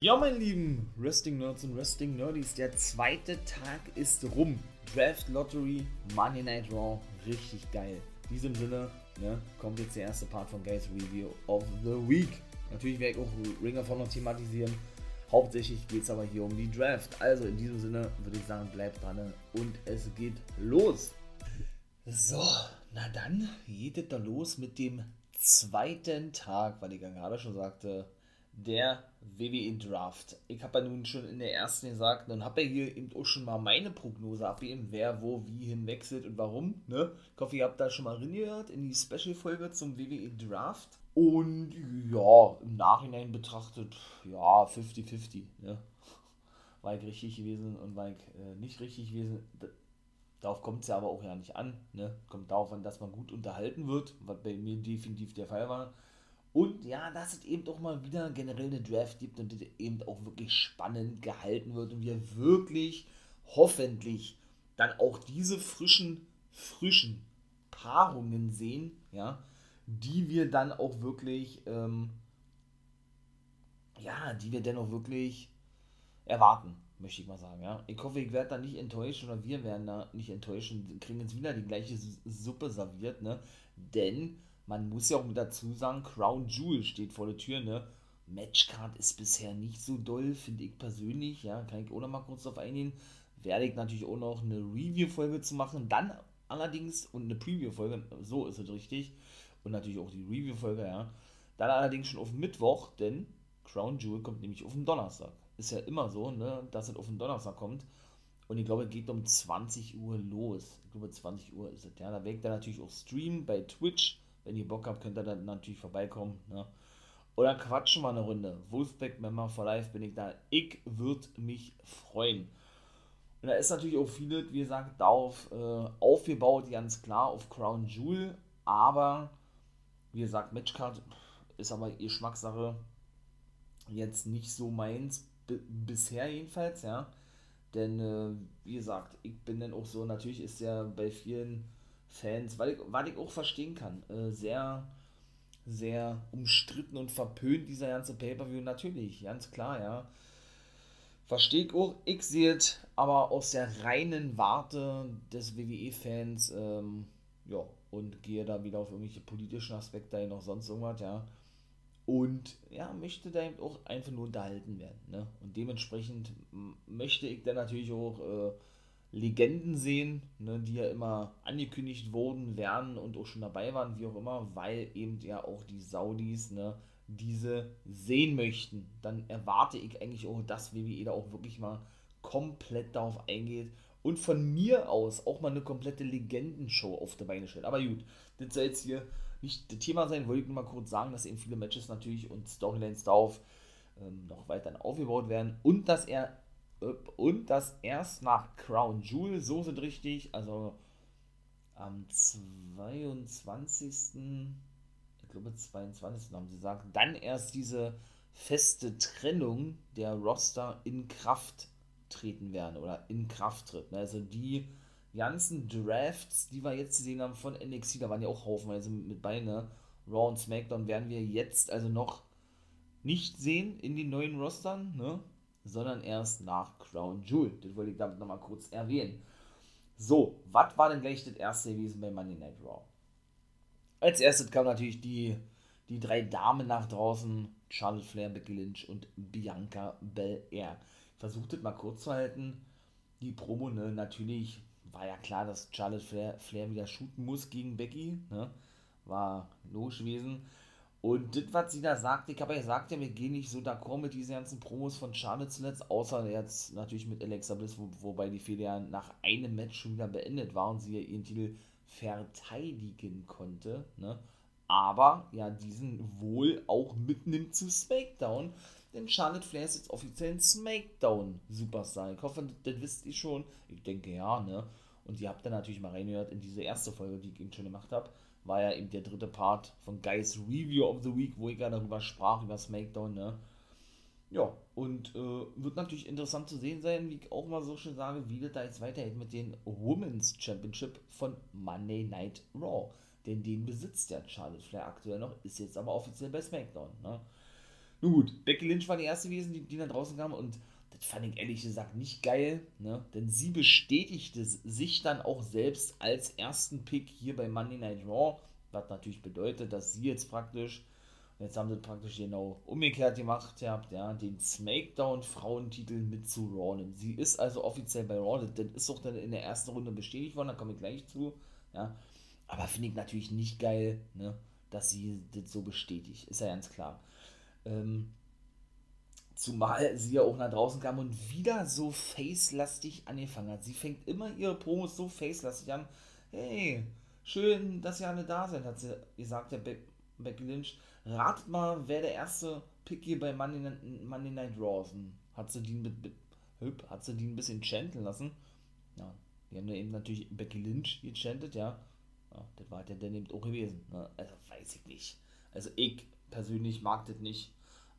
Ja, meine lieben Wrestling-Nerds und Wrestling-Nerdies, der zweite Tag ist rum. Draft Lottery, Money Night Raw, richtig geil. In diesem Sinne ne, kommt jetzt der erste Part von Guys Review of the Week. Natürlich werde ich auch Ring of Honor thematisieren. Hauptsächlich geht es aber hier um die Draft. Also in diesem Sinne würde ich sagen, bleibt dran und es geht los. So, na dann geht es da los mit dem zweiten Tag, weil ich gerade schon sagte, der WWE Draft. Ich habe ja nun schon in der ersten gesagt und habe ja hier eben auch schon mal meine Prognose abgegeben, wer wo wie hinwechselt und warum. Ne? Ich hoffe, ihr habt da schon mal reingehört in die Special-Folge zum WWE Draft. Und ja, im Nachhinein betrachtet, ja, 50-50. Ne? War ich richtig gewesen und war ich äh, nicht richtig gewesen. Darauf kommt es ja aber auch ja nicht an. Ne? Kommt darauf an, dass man gut unterhalten wird, was bei mir definitiv der Fall war. Und ja, dass es eben auch mal wieder generell eine Draft gibt und eben auch wirklich spannend gehalten wird und wir wirklich hoffentlich dann auch diese frischen, frischen Paarungen sehen, ja, die wir dann auch wirklich, ähm, ja, die wir dann auch wirklich erwarten, möchte ich mal sagen, ja. Ich hoffe, ich werde da nicht enttäuscht oder wir werden da nicht enttäuscht und kriegen jetzt wieder die gleiche Suppe serviert, ne, denn man muss ja auch dazu sagen, Crown Jewel steht vor der Tür, ne? Matchcard ist bisher nicht so doll, finde ich persönlich, ja, kann ich auch noch mal kurz darauf eingehen. Werde ich natürlich auch noch eine Review-Folge zu machen, dann allerdings, und eine Preview-Folge, so ist es richtig, und natürlich auch die Review-Folge, ja. Dann allerdings schon auf Mittwoch, denn Crown Jewel kommt nämlich auf den Donnerstag. Ist ja immer so, ne, dass es auf den Donnerstag kommt. Und ich glaube, es geht um 20 Uhr los. Ich glaube, 20 Uhr ist es, ja. Da werde ich dann natürlich auch streamen bei Twitch wenn ihr Bock habt, könnt ihr dann natürlich vorbeikommen. Ne? Oder quatschen wir eine Runde. Wolfpack Member for Life bin ich da. Ich würde mich freuen. Und da ist natürlich auch viel, wie gesagt, darauf äh, aufgebaut, ganz klar, auf Crown Jewel. Aber, wie gesagt, Matchcard ist aber Geschmackssache jetzt nicht so meins. bisher jedenfalls, ja. Denn, äh, wie gesagt, ich bin dann auch so, natürlich ist ja bei vielen Fans, weil ich, weil ich auch verstehen kann, äh, sehr, sehr umstritten und verpönt dieser ganze Pay-Per-View, natürlich, ganz klar, ja. Verstehe ich auch, ich sehe es aber aus der reinen Warte des WWE-Fans, ähm, ja, und gehe da wieder auf irgendwelche politischen Aspekte noch sonst irgendwas, ja. Und ja, möchte da eben auch einfach nur unterhalten werden. Ne? Und dementsprechend möchte ich dann natürlich auch äh, Legenden sehen, ne, die ja immer angekündigt wurden, werden und auch schon dabei waren, wie auch immer, weil eben ja auch die Saudis ne, diese sehen möchten. Dann erwarte ich eigentlich auch, dass WWE da auch wirklich mal komplett darauf eingeht und von mir aus auch mal eine komplette Legendenshow auf die Beine stellt. Aber gut, das soll jetzt hier nicht das Thema sein, wollte ich nur mal kurz sagen, dass eben viele Matches natürlich und Storylines darauf ähm, noch weiter aufgebaut werden und dass er und das erst nach Crown Jewel, so sind richtig, also am 22. Ich glaube 22. haben sie gesagt, dann erst diese feste Trennung der Roster in Kraft treten werden oder in Kraft tritt. Ne? Also die ganzen Drafts, die wir jetzt gesehen haben von NXT, da waren ja auch haufenweise mit bei, ne? Raw und SmackDown werden wir jetzt also noch nicht sehen in den neuen Rostern, ne? Sondern erst nach Crown Jewel. Das wollte ich damit nochmal kurz erwähnen. So, was war denn gleich das erste gewesen bei Monday Night Raw? Als erstes kam natürlich die, die drei Damen nach draußen: Charlotte Flair, Becky Lynch und Bianca Belair. Versucht es mal kurz zu halten. Die Promo, ne, natürlich war ja klar, dass Charlotte Flair, Flair wieder shooten muss gegen Becky. Ne? War logisch gewesen. Und das, was sie da sagt, ich habe ja gesagt, wir gehen nicht so d'accord mit diesen ganzen Promos von Charlotte zuletzt, außer jetzt natürlich mit Alexa Bliss, wo, wobei die Fehde ja nach einem Match schon wieder beendet war und sie ja ihren Titel verteidigen konnte. Ne? Aber ja, diesen wohl auch mitnimmt zu SmackDown. Denn Charlotte Flair ist jetzt offiziell ein SmackDown-Superstar. Ich hoffe, das, das wisst ihr schon. Ich denke ja, ne? Und ihr habt dann natürlich mal reingehört in diese erste Folge, die ich eben schon gemacht habe war ja eben der dritte Part von Guys Review of the Week, wo ich ja darüber sprach, über SmackDown, ne? Ja, und äh, wird natürlich interessant zu sehen sein, wie ich auch mal so schön sage, wie das da jetzt weitergeht mit den Women's Championship von Monday Night Raw. Denn den besitzt ja Charlotte Flair aktuell noch, ist jetzt aber offiziell bei SmackDown. Ne? Nun gut, Becky Lynch war die erste gewesen, die, die dann draußen kam und das fand ich ehrlich gesagt nicht geil, ne? denn sie bestätigte sich dann auch selbst als ersten Pick hier bei Monday Night Raw, was natürlich bedeutet, dass sie jetzt praktisch, jetzt haben sie praktisch genau umgekehrt gemacht, habt, ja, den SmackDown-Frauentitel mit zu Raw nimmt. Sie ist also offiziell bei Raw, das, ist auch dann in der ersten Runde bestätigt worden, da komme ich gleich zu, ja, aber finde ich natürlich nicht geil, ne? dass sie das so bestätigt, ist ja ganz klar. Ähm, Zumal sie ja auch nach draußen kam und wieder so facelastig angefangen hat. Sie fängt immer ihre Promos so facelastig an. Hey, schön, dass ihr alle da seid, hat sie gesagt, der Be Becky Lynch. Ratet mal, wer der erste Pick hier bei Monday, Monday Night Raw ist. Hat sie den, hat sie den ein bisschen chanten lassen. Ja, die haben ja eben natürlich Becky Lynch gechantet, ja. ja das war ja dann eben auch gewesen. Ne? Also weiß ich nicht. Also ich persönlich mag das nicht.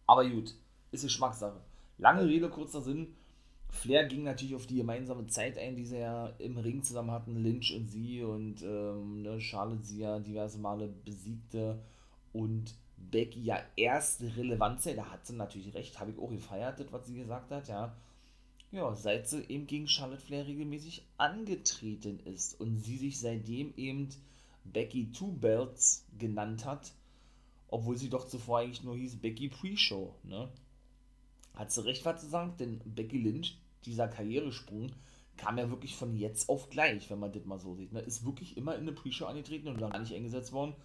Aber gut ist Geschmackssache. Lange Rede, kurzer Sinn. Flair ging natürlich auf die gemeinsame Zeit ein, die sie ja im Ring zusammen hatten, Lynch und sie und ähm, ne, Charlotte sie ja diverse Male besiegte und Becky ja erste Relevanz, da hat sie natürlich recht, habe ich auch gefeiert, was sie gesagt hat, ja. Ja, seit sie eben gegen Charlotte Flair regelmäßig angetreten ist und sie sich seitdem eben Becky Two Belts genannt hat, obwohl sie doch zuvor eigentlich nur hieß Becky Pre-Show, ne? Hat sie recht, was sie sagt, denn Becky Lynch, dieser Karrieresprung, kam ja wirklich von jetzt auf gleich, wenn man das mal so sieht. Ne? Ist wirklich immer in eine Pre-Show angetreten und gar nicht eingesetzt worden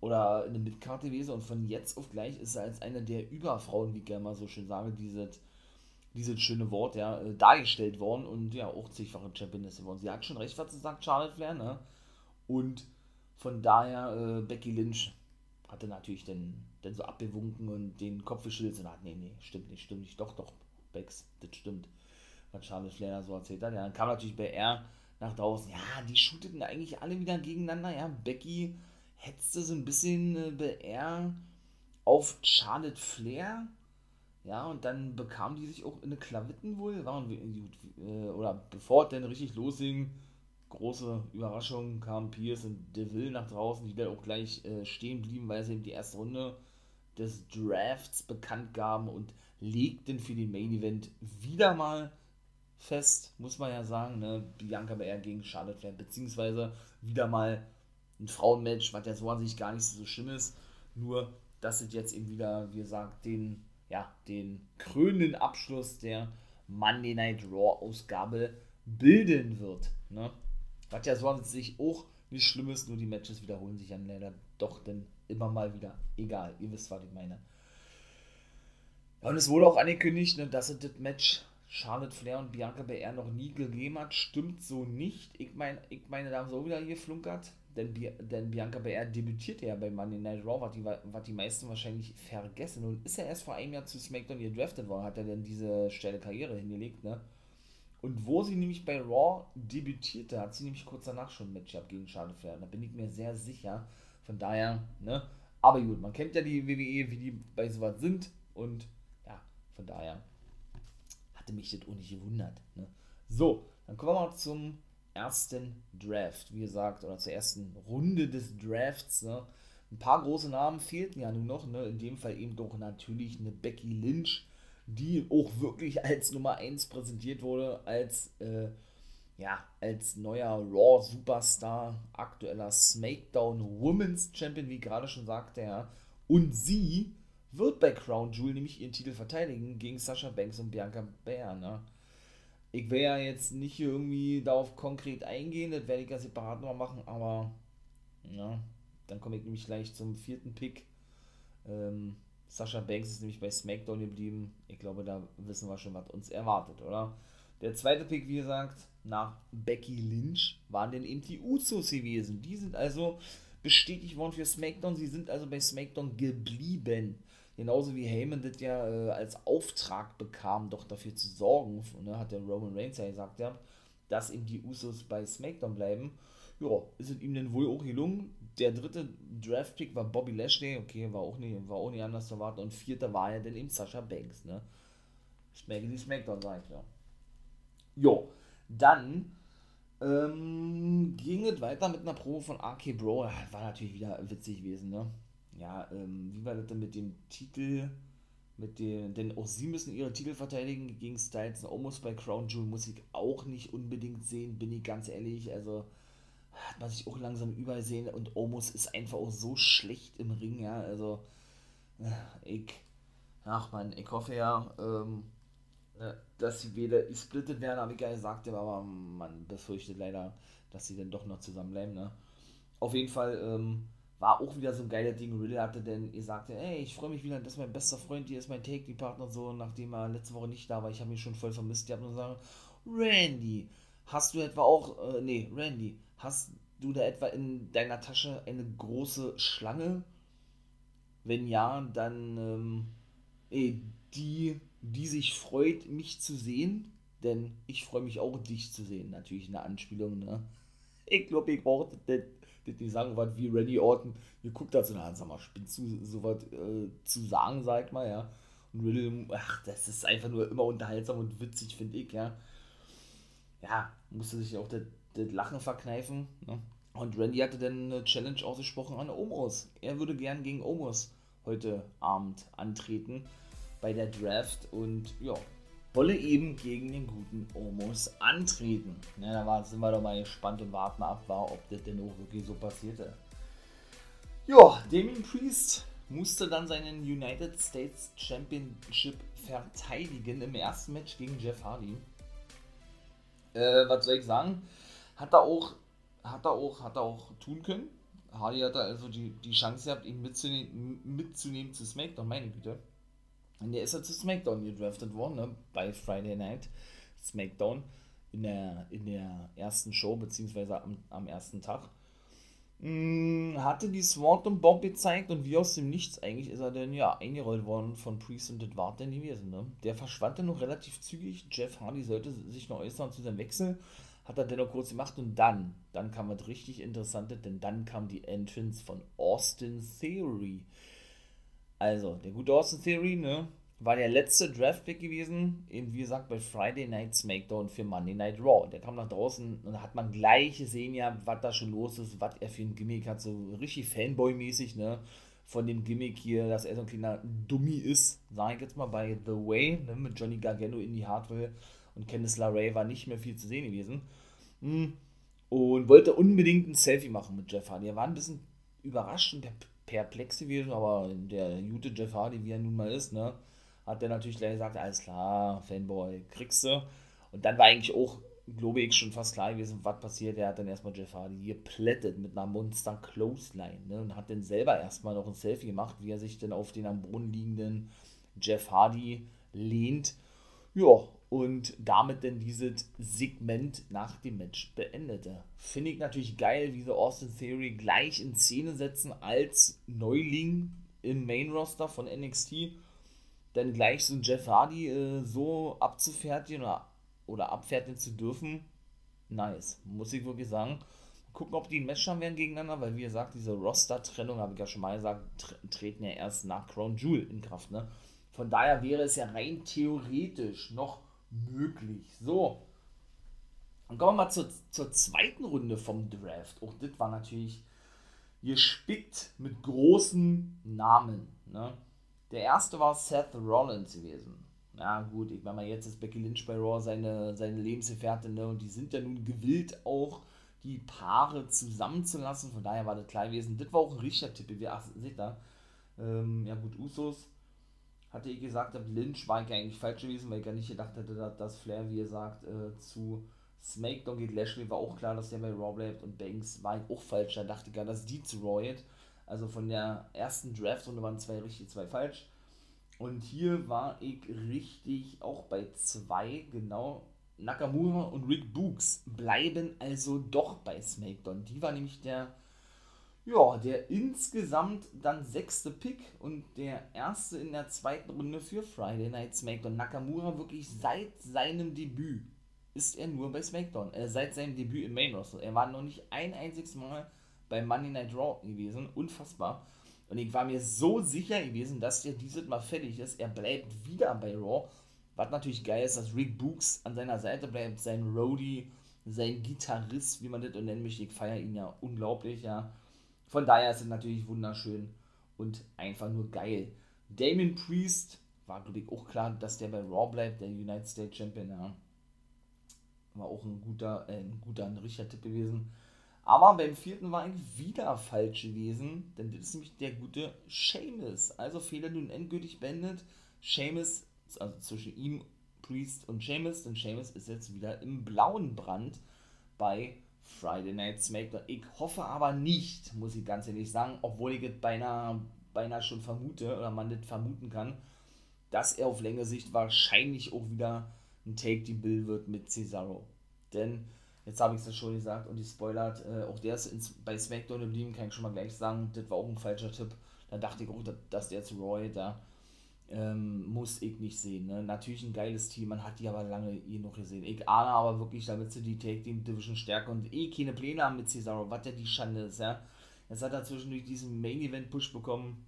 oder in eine Midcard gewesen und von jetzt auf gleich ist er als eine der Überfrauen, wie ich gerne mal so schön sage, dieses, dieses schöne Wort, ja, äh, dargestellt worden und ja, auch zigfache Championess geworden. Sie hat schon recht, was sie sagt, Charlotte Flair, ne? Und von daher, äh, Becky Lynch hatte natürlich dann, dann so abgewunken und den Kopf geschüttelt und hat, nee, nee, stimmt nicht, stimmt nicht, doch, doch, Bex, das stimmt. Was Charles Flair so erzählt hat. Ja, dann kam natürlich bei R nach draußen, ja, die shooteten eigentlich alle wieder gegeneinander, ja, Becky hetzte so ein bisschen äh, bei R auf Charlotte Flair, ja, und dann bekamen die sich auch in eine Klavitten wohl, waren, äh, oder bevor es dann richtig losging, große Überraschung kamen Pierce und Deville nach draußen, die dann auch gleich äh, stehen blieben, weil sie eben die erste Runde des Drafts bekannt gaben und legten für den Main Event wieder mal fest, muss man ja sagen, ne, Bianca Belair gegen Charlotte Flair, beziehungsweise wieder mal ein Frauenmatch, was ja so an sich gar nicht so schlimm ist, nur dass es jetzt eben wieder, wie gesagt, den, ja, den krönenden Abschluss der Monday Night Raw Ausgabe bilden wird. Ne? Was ja sonst sich auch nicht schlimm ist, nur die Matches wiederholen sich dann leider doch dann immer mal wieder. Egal, ihr wisst, was ich meine. Ja, und es wurde auch angekündigt, ne, dass es das Match Charlotte Flair und Bianca Belair noch nie gegeben hat. Stimmt so nicht. Ich meine, ich meine, da haben sie auch wieder hier flunkert. Denn, denn Bianca Belair debütierte ja bei Monday Night Raw, was die, was die meisten wahrscheinlich vergessen. Und ist ja erst vor einem Jahr zu SmackDown gedraftet worden, hat er denn diese steile Karriere hingelegt, ne? Und wo sie nämlich bei Raw debütierte, hat sie nämlich kurz danach schon ein Match gehabt gegen Charlotte Flair. Da bin ich mir sehr sicher. Von daher, ne? Aber gut, man kennt ja die WWE, wie die bei sowas sind. Und ja, von daher hatte mich das auch nicht gewundert. Ne? So, dann kommen wir mal zum ersten Draft, wie gesagt, oder zur ersten Runde des Drafts. Ne? Ein paar große Namen fehlten ja nun noch. Ne? In dem Fall eben doch natürlich eine Becky Lynch die auch wirklich als Nummer 1 präsentiert wurde, als, äh, ja, als neuer Raw Superstar, aktueller SmackDown Women's Champion, wie gerade schon sagte er. Und sie wird bei Crown Jewel nämlich ihren Titel verteidigen gegen Sasha Banks und Bianca Belair. Ne? Ich werde ja jetzt nicht irgendwie darauf konkret eingehen, das werde ich ja separat noch machen, aber ja, dann komme ich nämlich gleich zum vierten Pick. Ähm, Sascha Banks ist nämlich bei SmackDown geblieben. Ich glaube, da wissen wir schon, was uns erwartet, oder? Der zweite Pick, wie gesagt, nach Becky Lynch waren denn eben die Usos gewesen. Die sind also bestätigt worden für SmackDown. Sie sind also bei SmackDown geblieben. Genauso wie Heyman das ja äh, als Auftrag bekam, doch dafür zu sorgen, ne, hat der Roman Reigns ja gesagt, ja, dass eben die Usos bei SmackDown bleiben. Ja, ist es ihm denn wohl auch gelungen der dritte Draft-Pick war Bobby Lashley, okay, war auch nicht, war auch nicht anders zu erwarten. Und vierter war ja dann eben Sascha Banks, ne? Schmeckeli Smackdown, sag ich ja. Jo, dann ähm, ging es weiter mit einer Probe von RK Bro. War natürlich wieder witzig gewesen, ne? Ja, ähm, wie war das denn mit dem Titel? Mit den, denn auch sie müssen ihre Titel verteidigen gegen Styles und Omos bei Crown Jewel muss ich auch nicht unbedingt sehen, bin ich ganz ehrlich. Also hat man sich auch langsam überall sehen und Omos ist einfach auch so schlecht im Ring, ja. Also äh, ich, ach man, ich hoffe ja, ähm, äh, dass sie wieder gesplittet werden, habe ich ja gesagt, aber man befürchtet leider, dass sie dann doch noch zusammenbleiben, ne. Auf jeden Fall, ähm, war auch wieder so ein geiler Ding. Riddle hatte denn, ihr sagte, ey, ich freue mich wieder, dass mein bester Freund hier ist, mein Take-Partner, so, nachdem er letzte Woche nicht da war. Ich habe ihn schon voll vermisst. Die haben nur gesagt, Randy, hast du etwa auch, äh, nee, Randy, hast du da etwa in deiner Tasche eine große Schlange? Wenn ja, dann, ähm, die, die sich freut, mich zu sehen, denn ich freue mich auch, dich zu sehen. Natürlich eine Anspielung, ne? Ich glaube, ich brauche das nicht sagen, was wie Randy Orton geguckt hat, so, na, sag mal, spinnst du sowas äh, zu sagen, sag mal, ja. Und Riddle, ach, das ist einfach nur immer unterhaltsam und witzig, finde ich, ja. Ja, musste sich auch das, das Lachen verkneifen, ne? Und Randy hatte dann eine Challenge ausgesprochen an Omos. Er würde gern gegen Omos heute Abend antreten bei der Draft und ja, wolle eben gegen den guten Omos antreten. Ja, da war, sind wir doch mal gespannt und warten ab, war, ob das denn auch wirklich so passierte. Ja, Damien Priest musste dann seinen United States Championship verteidigen im ersten Match gegen Jeff Hardy. Äh, was soll ich sagen? Hat er auch, hat er auch, hat er auch tun können. Hardy hatte also die, die Chance gehabt, ihn mitzunehmen, mitzunehmen zu SmackDown, meine Güte. Und der ist ja zu SmackDown gedraftet worden, ne? bei Friday Night SmackDown in der, in der ersten Show, beziehungsweise am, am ersten Tag. Hm, hatte die Sword und Bob gezeigt und wie aus dem Nichts eigentlich ist er denn ja eingerollt worden von Priest und das war denn gewesen. Ne? Der verschwand dann noch relativ zügig. Jeff Hardy sollte sich noch äußern zu seinem Wechsel. Hat er dennoch kurz gemacht und dann, dann kam was richtig Interessantes, denn dann kam die Entrance von Austin Theory. Also, der gute Austin Theory, ne, war der letzte Draftpick gewesen, eben wie gesagt bei Friday Night SmackDown für Monday Night Raw. Der kam nach draußen und hat man gleich gesehen, ja, was da schon los ist, was er für ein Gimmick hat, so richtig Fanboy-mäßig, ne, von dem Gimmick hier, dass er so ein kleiner Dummy ist, sage ich jetzt mal, bei The Way, ne, mit Johnny Gargano in die Hardware und Candice LeRae war nicht mehr viel zu sehen gewesen. Hm. Und wollte unbedingt ein Selfie machen mit Jeff Hardy. Er war ein bisschen überrascht und perplex gewesen, aber der gute Jeff Hardy, wie er nun mal ist, ne, hat der natürlich gleich gesagt, alles klar, Fanboy, kriegst du. Und dann war eigentlich auch, glaube ich, schon fast klar gewesen, was passiert. Er hat dann erstmal Jeff Hardy geplättet mit einer Monster Clothesline ne, und hat dann selber erstmal noch ein Selfie gemacht, wie er sich dann auf den am Boden liegenden Jeff Hardy lehnt. Ja, und damit dann dieses Segment nach dem Match beendete. Finde ich natürlich geil, wie sie Austin Theory gleich in Szene setzen als Neuling im Main Roster von NXT. Dann gleich so ein Jeff Hardy äh, so abzufertigen oder, oder abfertigen zu dürfen. Nice, muss ich wirklich sagen. Gucken, ob die ein Match haben werden gegeneinander, weil wie gesagt, diese Roster-Trennung, habe ich ja schon mal gesagt, treten ja erst nach Crown Jewel in Kraft. Ne? Von daher wäre es ja rein theoretisch noch möglich. So. Dann kommen wir mal zur, zur zweiten Runde vom Draft. Auch das war natürlich gespickt mit großen Namen. Ne? Der erste war Seth Rollins gewesen. Ja, gut, ich meine mal, jetzt ist Becky Lynch bei Raw seine, seine Lebensgefährtin, ne? Und die sind ja nun gewillt, auch die Paare zusammenzulassen. Von daher war das klar gewesen. Das war auch ein richtiger Tipp. Wie, ach, seht ihr? Ähm, ja, gut, Usos hatte ich gesagt habe, Lynch war ich eigentlich falsch gewesen, weil ich gar nicht gedacht hätte, dass, Flair, wie ihr sagt, äh, zu SmackDown geht. Lashley war auch klar, dass der bei Raw bleibt und Banks war auch falsch. Da dachte ich gar, dass die zu Raw geht. Also von der ersten Draft-Runde waren zwei richtig, zwei falsch. Und hier war ich richtig auch bei zwei, genau. Nakamura und Rick Books bleiben also doch bei SmackDown. Die war nämlich der ja, der insgesamt dann sechste Pick und der erste in der zweiten Runde für Friday Night SmackDown. Nakamura wirklich seit seinem Debüt ist er nur bei SmackDown. Äh, seit seinem Debüt im Main Roster. Er war noch nicht ein einziges Mal bei Monday Night Raw gewesen. Unfassbar. Und ich war mir so sicher gewesen, dass der dieses Mal fertig ist. Er bleibt wieder bei Raw. Was natürlich geil ist, dass Rick Books an seiner Seite bleibt, sein Roadie, sein Gitarrist, wie man das nennen möchte. Ich feiere ihn ja unglaublich, ja. Von daher ist es natürlich wunderschön und einfach nur geil. Damon Priest war, glaube ich, auch klar, dass der bei Raw bleibt, der United States Champion, ja. War auch ein guter, äh, ein guter, ein richtiger Tipp gewesen. Aber beim vierten war ich wieder falsch gewesen, denn das ist nämlich der gute Seamus. Also Fehler nun endgültig beendet. Seamus, also zwischen ihm, Priest und Seamus, denn Seamus ist jetzt wieder im blauen Brand bei Friday Night SmackDown. Ich hoffe aber nicht, muss ich ganz ehrlich sagen, obwohl ich es beinahe, beinahe schon vermute oder man das vermuten kann, dass er auf längere Sicht wahrscheinlich auch wieder ein Take-the-Bill wird mit Cesaro. Denn Jetzt habe ich es ja schon gesagt und die spoilert, äh, auch der ist ins, bei SmackDown geblieben, kann ich schon mal gleich sagen, das war auch ein falscher Tipp. Da dachte ich auch, dass der zu Roy, da ähm, muss ich nicht sehen. Ne? Natürlich ein geiles Team, man hat die aber lange eh noch gesehen. Ich ahne aber wirklich, damit sie die Take Team Division stärken und eh keine Pläne haben mit Cesaro, was ja die Schande ist, ja. Jetzt hat er zwischendurch diesen Main Event Push bekommen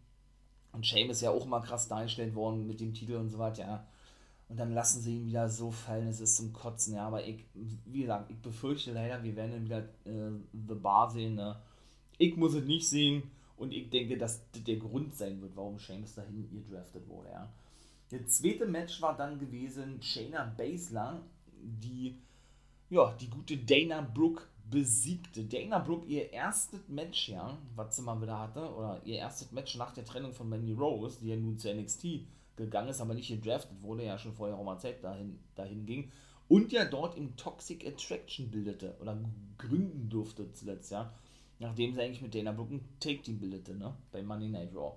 und Shame ist ja auch mal krass dargestellt worden mit dem Titel und so weiter, ja und dann lassen sie ihn wieder so fallen, es ist zum Kotzen, ja, aber ich, wie gesagt, ich befürchte leider, wir werden dann wieder äh, The Bar sehen, ne? Ich muss es nicht sehen und ich denke, dass das der Grund sein wird, warum Sheamus dahin gedraftet wurde, ja. Das zweite Match war dann gewesen Shayna Baszler, die, ja, die gute Dana Brooke besiegte. Dana Brooke ihr erstes Match, ja, was sie mal wieder hatte, oder ihr erstes Match nach der Trennung von Mandy Rose, die ja nun zu NXT gegangen ist, aber nicht gedraftet wurde, ja schon vorher auch mal Zeit dahin, dahin ging und ja dort im Toxic Attraction bildete oder gründen durfte zuletzt, ja. Nachdem sie eigentlich mit Dana Brooke ein Take-Team bildete, ne, bei Money Night Raw.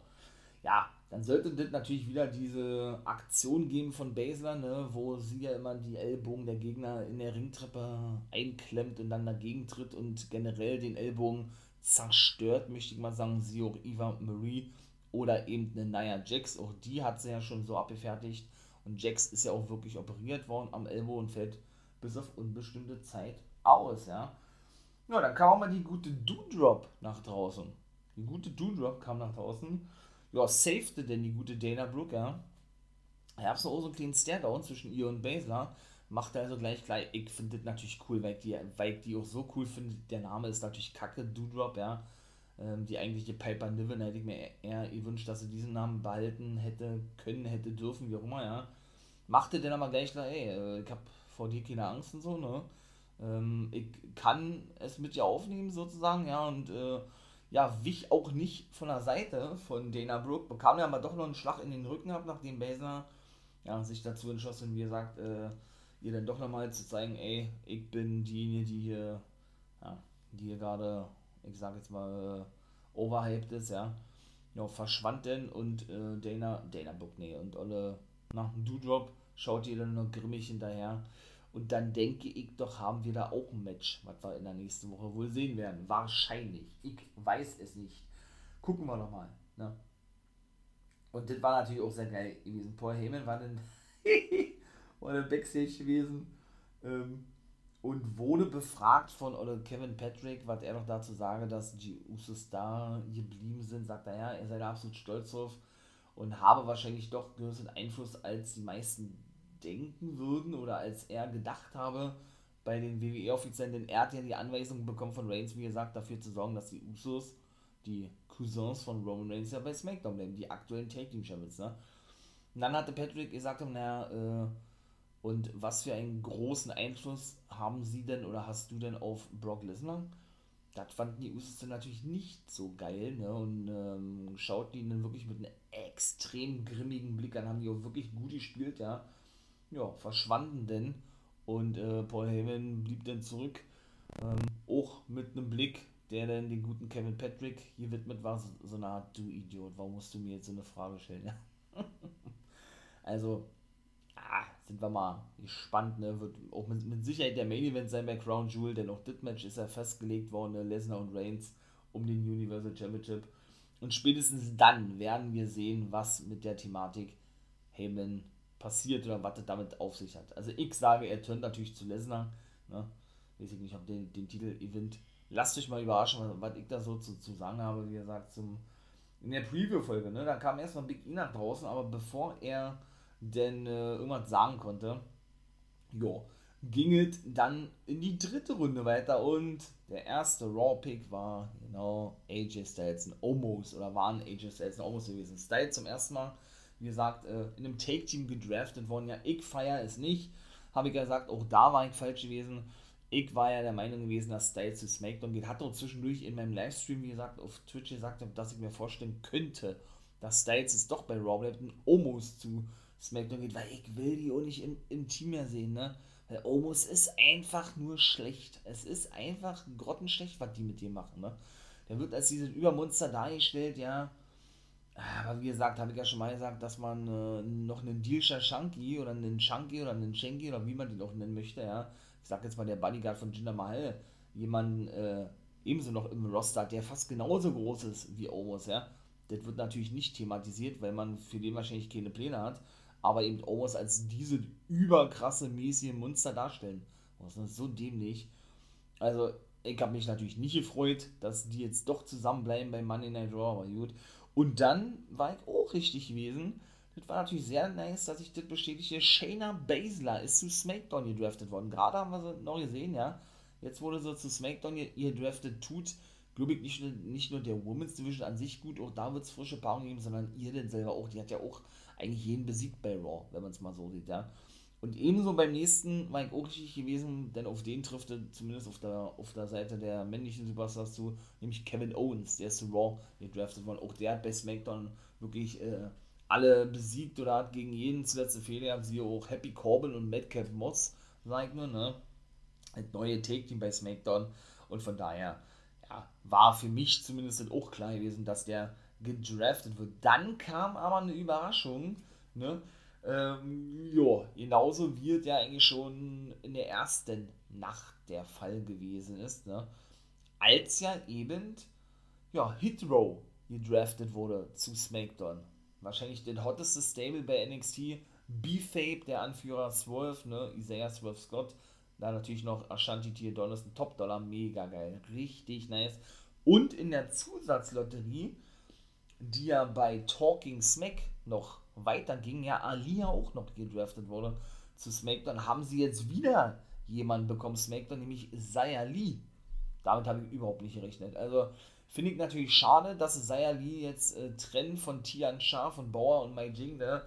Ja, dann sollte das natürlich wieder diese Aktion geben von Basler, ne, wo sie ja immer die Ellbogen der Gegner in der Ringtreppe einklemmt und dann dagegen tritt und generell den Ellbogen zerstört, möchte ich mal sagen, sie auch Eva Marie oder eben eine Nia Jax, auch die hat sie ja schon so abgefertigt. Und Jax ist ja auch wirklich operiert worden am Elbow und fällt bis auf unbestimmte Zeit aus, ja. Ja, dann kam auch mal die gute Doodrop nach draußen. Die gute Doodrop kam nach draußen. Ja, safete denn die gute Dana Brooke, ja. Ich habe so auch so einen kleinen Stare-Down zwischen ihr und Basler. Macht er also gleich gleich. Ich finde das natürlich cool, weil ich, die, weil ich die auch so cool finde. Der Name ist natürlich Kacke, Doodrop, ja ähm, die eigentliche Piper Niven, hätte ich mir eher gewünscht, dass sie diesen Namen behalten hätte, können, hätte, dürfen, wie auch immer, ja. Machte dann aber gleich, ey, äh, ich habe vor dir keine Angst und so, ne. Ähm, ich kann es mit dir aufnehmen, sozusagen, ja, und äh, ja, wich auch nicht von der Seite von Dana Brooke, bekam ja aber doch noch einen Schlag in den Rücken ab, nachdem Basler ja, sich dazu entschlossen, wie gesagt, äh, ihr dann doch nochmal zu zeigen, ey, ich bin diejenige, die hier, ja, die hier gerade ich sage jetzt mal, äh, overhyped ist, ja. Ja, verschwand denn und äh, Dana, Dana Book, nee, und Olle nach dem Doodrop schaut ihr dann noch grimmig hinterher. Und dann denke ich doch, haben wir da auch ein Match, was wir in der nächsten Woche wohl sehen werden. Wahrscheinlich. Ich weiß es nicht. Gucken wir noch mal. Ne? Und das war natürlich auch sehr geil gewesen. Paul Heyman war dann, war dann Backstage gewesen. Ähm, und wurde befragt von oder Kevin Patrick, was er noch dazu sage, dass die Usos da geblieben sind, sagt er ja, er sei da absolut stolz drauf und habe wahrscheinlich doch größeren Einfluss, als die meisten denken würden oder als er gedacht habe bei den WWE-Offiziellen, denn er hat ja die Anweisung bekommen von Reigns, wie gesagt, dafür zu sorgen, dass die Usos, die Cousins von Roman Reigns, ja bei SmackDown bleiben, die aktuellen Tag Team Champions, ne? Und dann hatte Patrick gesagt, naja, äh, und was für einen großen Einfluss haben sie denn oder hast du denn auf Brock Lesnar? Das fanden die Usos dann natürlich nicht so geil, ne? Und ähm, schaut die dann wirklich mit einem extrem grimmigen Blick an, haben die auch wirklich gut gespielt, ja. Ja, verschwanden denn. Und äh, Paul Heyman blieb dann zurück, ähm, auch mit einem Blick, der dann den guten Kevin Patrick hier widmet war, so, so eine Art, du Idiot, warum musst du mir jetzt so eine Frage stellen, also, ah, sind wir mal gespannt, ne? Wird auch mit, mit Sicherheit der Main Event sein bei Crown Jewel, denn auch das Match ist ja festgelegt worden, ne? Lesnar und Reigns um den Universal Championship. Und spätestens dann werden wir sehen, was mit der Thematik Heyman passiert oder was das damit auf sich hat. Also ich sage, er turnt natürlich zu Lesnar. Ne? Weiß ich nicht, ob den, den Titel Event. Lasst euch mal überraschen, was, was ich da so zu, zu sagen habe, wie gesagt, zum, in der Preview-Folge. Ne? Da kam erstmal Big E nach draußen, aber bevor er denn äh, irgendwas sagen konnte, jo, ging es dann in die dritte Runde weiter und der erste Raw-Pick war genau AJ Styles, ein Omos oder waren AJ Styles ein Omos gewesen. Styles zum ersten Mal wie gesagt, äh, in einem Take-Team gedraftet worden. Ja, ich feiere es nicht. Habe ich ja gesagt, auch da war ich falsch gewesen. Ich war ja der Meinung gewesen, dass Styles zu SmackDown geht. Hatte auch zwischendurch in meinem Livestream, wie gesagt, auf Twitch gesagt, dass ich mir vorstellen könnte, dass Styles jetzt doch bei Raw bleibt und Omos zu SmackDown geht, weil ich will die auch nicht im, im Team mehr sehen, ne? Weil Omos ist einfach nur schlecht. Es ist einfach grottenschlecht, was die mit dir machen, ne? Der wird als dieses Übermonster dargestellt, ja. Aber wie gesagt, habe ich ja schon mal gesagt, dass man äh, noch einen Dilsha Shanky oder einen Shanky oder einen Shanky oder wie man den auch nennen möchte, ja. Ich sag jetzt mal der Bodyguard von Jinder Mahal, jemanden äh, ebenso noch im Roster der fast genauso groß ist wie Omos, ja. Das wird natürlich nicht thematisiert, weil man für den wahrscheinlich keine Pläne hat aber eben Owens als diese überkrasse, mäßige Monster darstellen. Das ist so dämlich. Also, ich habe mich natürlich nicht gefreut, dass die jetzt doch zusammenbleiben bei Money Night Raw, aber gut. Und dann war ich auch richtig gewesen. Das war natürlich sehr nice, dass ich das bestätige. Shayna Baszler ist zu SmackDown gedraftet worden. Gerade haben wir sie noch gesehen, ja. Jetzt wurde sie zu SmackDown ihr draftet, tut, glaube ich, nicht, nicht nur der Women's Division an sich gut, auch da wird es frische Paarung geben, sondern ihr denn selber auch. Die hat ja auch eigentlich jeden besiegt bei Raw, wenn man es mal so sieht, ja. Und ebenso beim nächsten war ich auch richtig gewesen, denn auf den trifft er zumindest auf der, auf der Seite der männlichen Superstars zu, nämlich Kevin Owens, der ist Raw gedraftet worden. Auch der hat bei SmackDown wirklich äh, alle besiegt oder hat gegen jeden zuletzt Fehler gehabt, siehe auch Happy Corbin und Madcap Moss, sag ich nur, ne? Ein neue Take-Team bei SmackDown und von daher, ja, war für mich zumindest auch klar gewesen, dass der gedraftet wird. Dann kam aber eine Überraschung, ne? Ähm, ja, genauso wird ja eigentlich schon in der ersten Nacht der Fall gewesen ist, ne? Als ja eben, ja, Hitro gedraftet wurde zu SmackDown. Wahrscheinlich den hotteste Stable bei NXT. B-Fape, der Anführer Swerve, ne? Isaiah Swerve Scott. Da natürlich noch Ashanti Tier Donaldson, Top Dollar, mega geil. Richtig nice. Und in der Zusatzlotterie die ja bei Talking Smack noch weiterging, ja Alia auch noch gedraftet wurde zu SmackDown, haben sie jetzt wieder jemanden bekommen, SmackDown, nämlich Zaya Lee. Damit habe ich überhaupt nicht gerechnet. Also finde ich natürlich schade, dass Zaya Lee jetzt äh, trennen von Tian Sha, von Bauer und Mai Jing. Ne?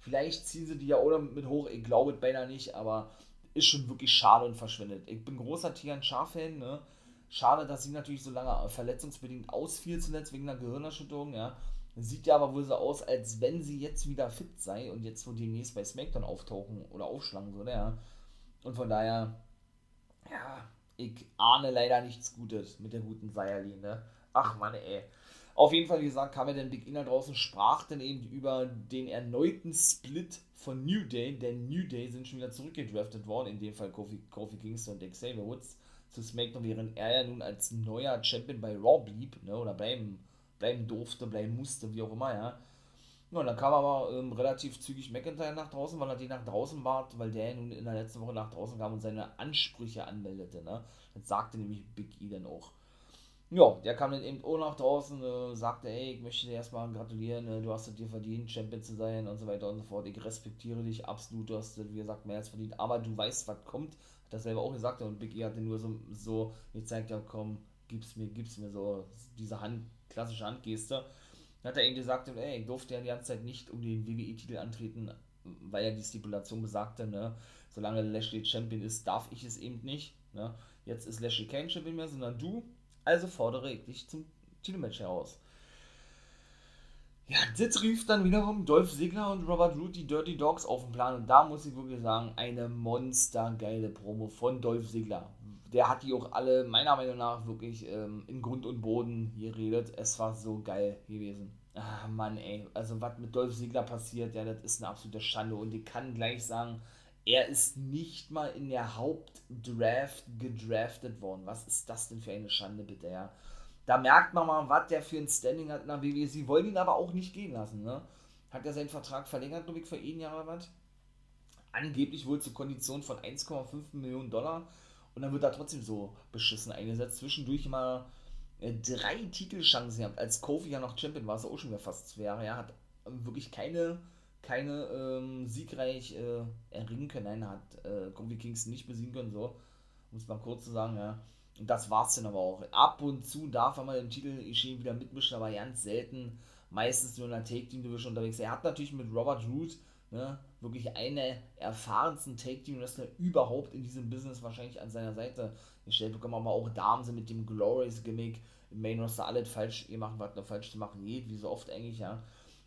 Vielleicht ziehen sie die ja oder mit hoch, ich glaube es beinahe nicht, aber ist schon wirklich schade und verschwendet. Ich bin großer Tian Sha-Fan, ne? Schade, dass sie natürlich so lange verletzungsbedingt ausfiel zuletzt wegen einer Gehirnerschütterung, ja. Sieht ja aber wohl so aus, als wenn sie jetzt wieder fit sei und jetzt wohl demnächst bei SmackDown auftauchen oder aufschlagen würde, ja. Und von daher, ja, ich ahne leider nichts Gutes mit der guten Seierli, ne. Ach Mann, ey. Auf jeden Fall, wie gesagt, kam ja dann Big Inner draußen, sprach dann eben über den erneuten Split von New Day, denn New Day sind schon wieder zurückgedraftet worden, in dem Fall Kofi, Kofi Kingston und Xavier Woods zu SmackDown, während er ja nun als neuer Champion bei Raw blieb, ne, oder bleiben, bleiben durfte, bleiben musste, wie auch immer, ja. Ja, und dann kam aber ähm, relativ zügig McIntyre nach draußen, weil er die nach draußen bat, weil der nun in der letzten Woche nach draußen kam und seine Ansprüche anmeldete, ne. Das sagte nämlich Big E dann auch. Ja, der kam dann eben auch nach draußen, äh, sagte, ey, ich möchte dir erstmal gratulieren, äh, du hast es dir verdient, Champion zu sein und so weiter und so fort. Ich respektiere dich absolut, du hast, wie gesagt, mehr als verdient, aber du weißt, was kommt das selber auch gesagt und Big E hatte nur so, so gezeigt, ja komm, gib's mir, gib's mir so diese Hand, klassische Handgeste. Dann hat er eben gesagt, ey, durfte ja die ganze Zeit nicht um den WWE-Titel antreten, weil ja die Stipulation besagte, ne, solange Lashley Champion ist, darf ich es eben nicht. Ne. Jetzt ist Lashley kein Champion mehr, sondern du, also fordere ich dich zum Titelmatch heraus. Ja, das rief dann wiederum Dolph Ziggler und Robert Root, die Dirty Dogs, auf den Plan. Und da muss ich wirklich sagen, eine monstergeile Promo von Dolph Ziggler. Der hat die auch alle, meiner Meinung nach, wirklich ähm, in Grund und Boden geredet. Es war so geil gewesen. Ah, Mann, ey. Also, was mit Dolph Ziggler passiert, ja, das ist eine absolute Schande. Und ich kann gleich sagen, er ist nicht mal in der Hauptdraft gedraftet worden. Was ist das denn für eine Schande, bitte, ja? Da merkt man mal, was der für ein Standing hat in der WWE. Sie wollen ihn aber auch nicht gehen lassen. Ne? Hat er seinen Vertrag verlängert, glaube ich, für ein Jahr oder was? Angeblich wohl zur Kondition von 1,5 Millionen Dollar. Und dann wird er trotzdem so beschissen eingesetzt. Zwischendurch mal äh, drei Titelchancen gehabt. Als Kofi ja noch Champion war, ist er auch schon wieder fast zwei. Er hat wirklich keine, keine ähm, siegreich äh, erringen können. Nein, hat äh, Kofi Kingston nicht besiegen können. So, muss man kurz zu sagen, ja. Und das war's dann aber auch. Ab und zu darf er mal im Titel Ishii wieder mitmischen, aber ganz selten meistens nur in der Take-Team-Division unterwegs. Er hat natürlich mit Robert Root ne, wirklich eine erfahrensten Take-Team-Wrestler überhaupt in diesem Business wahrscheinlich an seiner Seite gestellt bekommen, aber auch Damen sind mit dem Glorious-Gimmick im Main Roster alles falsch gemacht, was noch falsch zu machen geht, wie so oft eigentlich, ja.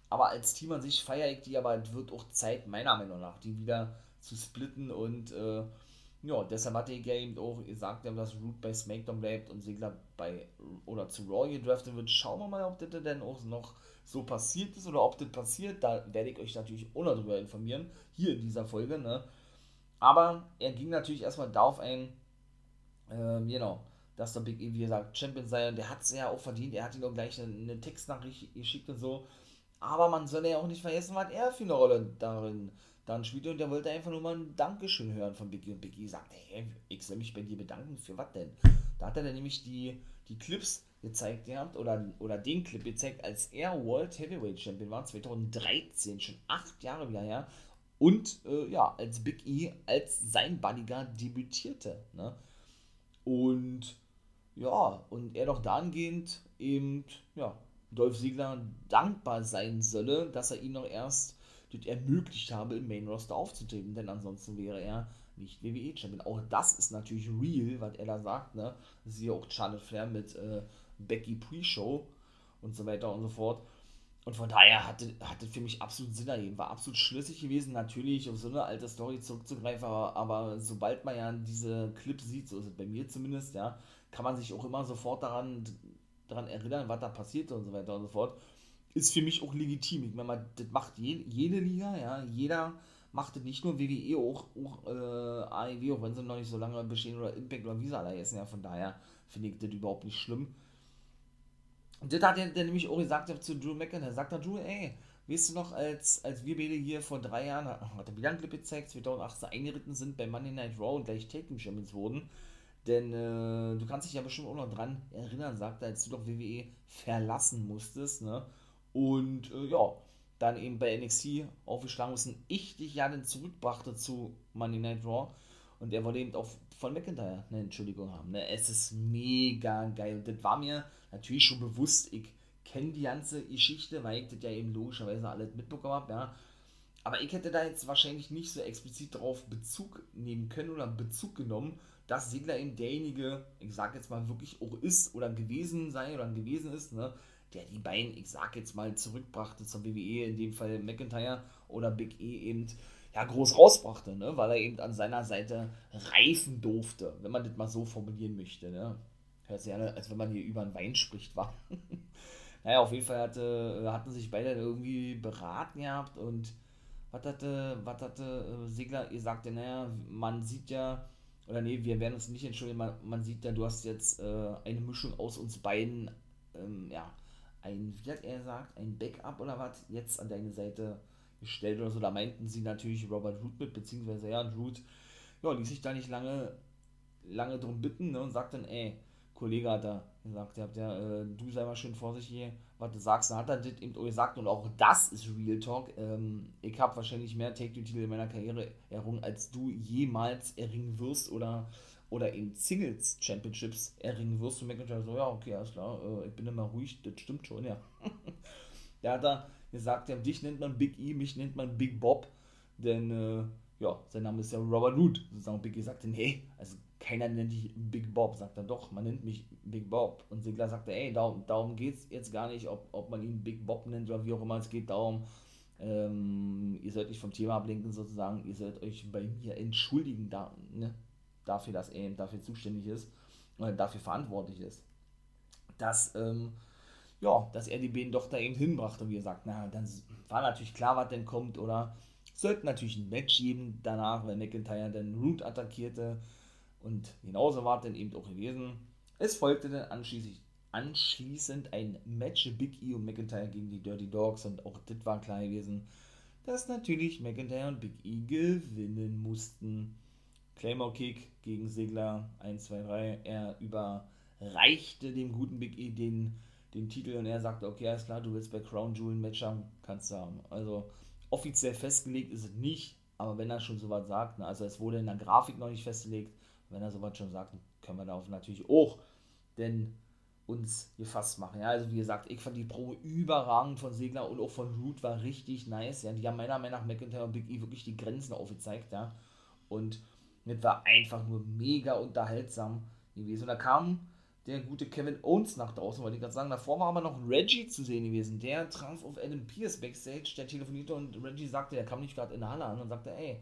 Aber als Team an sich feiere ich die, aber es wird auch Zeit, meiner Meinung nach, die wieder zu splitten und äh, ja, deshalb hat er eben auch gesagt, dass Root bei SmackDown bleibt und Segler bei oder zu Raw gedraftet wird. Schauen wir mal, ob das denn auch noch so passiert ist oder ob das passiert. Da werde ich euch natürlich auch noch drüber informieren, hier in dieser Folge. Ne? Aber er ging natürlich erstmal darauf ein, ähm, genau, dass der Big E, wie gesagt, Champion sei und der hat es ja auch verdient. Er hat ihm auch gleich eine, eine Textnachricht geschickt und so. Aber man soll ja auch nicht vergessen, was er für eine Rolle darin dann spielte und der wollte einfach nur mal ein Dankeschön hören von Biggie und Biggie sagt, hey, ich soll mich bei dir bedanken, für was denn? Da hat er dann nämlich die, die Clips gezeigt gehabt oder, oder den Clip gezeigt, als er World Heavyweight Champion war, 2013, schon acht Jahre wieder her und äh, ja, als Big E, als sein Bodyguard debütierte. Ne? Und ja, und er doch dahingehend eben, ja, Dolph Ziegler dankbar sein solle, dass er ihn noch erst das ermöglicht habe, im Main Roster aufzutreten, denn ansonsten wäre er nicht WWE-Champion. Auch das ist natürlich real, was er da sagt, ne? Siehe auch Charlotte Flair mit äh, Becky Pre-Show und so weiter und so fort. Und von daher hatte, hatte für mich absolut Sinn ergeben, war absolut schlüssig gewesen, natürlich auf so eine alte Story zurückzugreifen, aber, aber sobald man ja diese Clips sieht, so ist es bei mir zumindest, ja, kann man sich auch immer sofort daran, daran erinnern, was da passiert und so weiter und so fort ist für mich auch legitim. Ich meine, das macht je, jede Liga, ja, jeder macht das nicht nur WWE, auch, auch äh, AEW, auch wenn sie noch nicht so lange bestehen oder Impact oder wie sie alle heißen, ja, von daher finde ich das überhaupt nicht schlimm. Und das hat er, nämlich auch gesagt zu Drew McIntyre, sagt er, Drew, ey, weißt du noch, als, als wir beide hier vor drei Jahren, hat er wieder einen Clip gezeigt, 2018 eingeritten sind bei Monday Night Raw und gleich Taking Champions wurden, denn äh, du kannst dich ja bestimmt auch noch dran erinnern, sagt er, als du doch WWE verlassen musstest, ne, und äh, ja, dann eben bei NXT aufgeschlagen und ich dich ja dann zurückbrachte zu Monday Night Raw. Und er wollte eben auch von McIntyre eine Entschuldigung haben. Ne? Es ist mega geil. Und das war mir natürlich schon bewusst. Ich kenne die ganze Geschichte, weil ich das ja eben logischerweise alles mitbekommen habe. Ja. Aber ich hätte da jetzt wahrscheinlich nicht so explizit darauf Bezug nehmen können oder Bezug genommen, dass Segler eben derjenige, ich sag jetzt mal, wirklich auch ist oder gewesen sei oder gewesen ist, ne, der die beiden, ich sag jetzt mal, zurückbrachte zur WWE, in dem Fall McIntyre oder Big E eben ja, groß rausbrachte, ne? weil er eben an seiner Seite reifen durfte, wenn man das mal so formulieren möchte. Ne? Hört sich an, als wenn man hier über einen Wein spricht, war. naja, auf jeden Fall hatte, hatten sich beide irgendwie beraten gehabt und was hatte, was hatte äh, Segler gesagt, naja, man sieht ja, oder nee, wir werden uns nicht entschuldigen, man, man sieht ja, du hast jetzt äh, eine Mischung aus uns beiden, ähm, ja, ein, wie hat er gesagt, ein Backup oder was, jetzt an deine Seite gestellt oder so. Da meinten sie natürlich Robert Root mit, beziehungsweise ja, Root ja, ließ sich da nicht lange, lange drum bitten ne, und sagt dann, ey, Kollege hat da gesagt, ihr habt ja, äh, du sei mal schön vorsichtig, was du sagst. Dann hat er das eben gesagt und auch das ist Real Talk. Ähm, ich habe wahrscheinlich mehr Take-Two-Titel in meiner Karriere errungen, als du jemals erringen wirst oder oder eben Singles Championships erringen wirst, du McIntyre so, ja, okay, alles klar, äh, ich bin immer ruhig, das stimmt schon, ja. Der hat da gesagt, ja, dich nennt man Big E, mich nennt man Big Bob, denn, äh, ja, sein Name ist ja Robert Root. Sozusagen Big E sagte, nee, also keiner nennt dich Big Bob, sagt er doch, man nennt mich Big Bob. Und Sigler sagte, ey, darum, darum geht es jetzt gar nicht, ob, ob man ihn Big Bob nennt oder wie auch immer, es geht darum, ähm, ihr sollt nicht vom Thema ablenken sozusagen, ihr sollt euch bei mir entschuldigen, da, ne? Dafür, dass er eben dafür zuständig ist oder dafür verantwortlich ist, dass, ähm, ja, dass er die beiden doch da eben hinbrachte, wie gesagt, na, dann war natürlich klar, was denn kommt, oder sollten natürlich ein Match geben danach, wenn McIntyre dann Root attackierte und genauso war es dann eben auch gewesen. Es folgte dann anschließend, anschließend ein Match Big E und McIntyre gegen die Dirty Dogs und auch das war klar gewesen, dass natürlich McIntyre und Big E gewinnen mussten. Claymore Kick gegen Segler 1, 2, 3. Er überreichte dem guten Big E den, den Titel und er sagte, okay, alles klar, du willst bei Crown Jewel ein Match haben, kannst du haben. Also offiziell festgelegt ist es nicht, aber wenn er schon sowas sagt, ne, also es wurde in der Grafik noch nicht festgelegt, wenn er sowas schon sagt, können wir darauf natürlich auch denn uns gefasst machen. Ja, also wie gesagt, ich fand die Probe überragend von Segler und auch von Root war richtig nice. Ja, die haben meiner Meinung nach McIntyre und Big E wirklich die Grenzen aufgezeigt, ja. Und das war einfach nur mega unterhaltsam gewesen. Und da kam der gute Kevin Owens nach draußen, wollte ich gerade sagen. Davor war aber noch Reggie zu sehen gewesen. Der traf auf Adam Pierce backstage, der telefonierte und Reggie sagte, er kam nicht gerade in der Halle an und sagte, ey,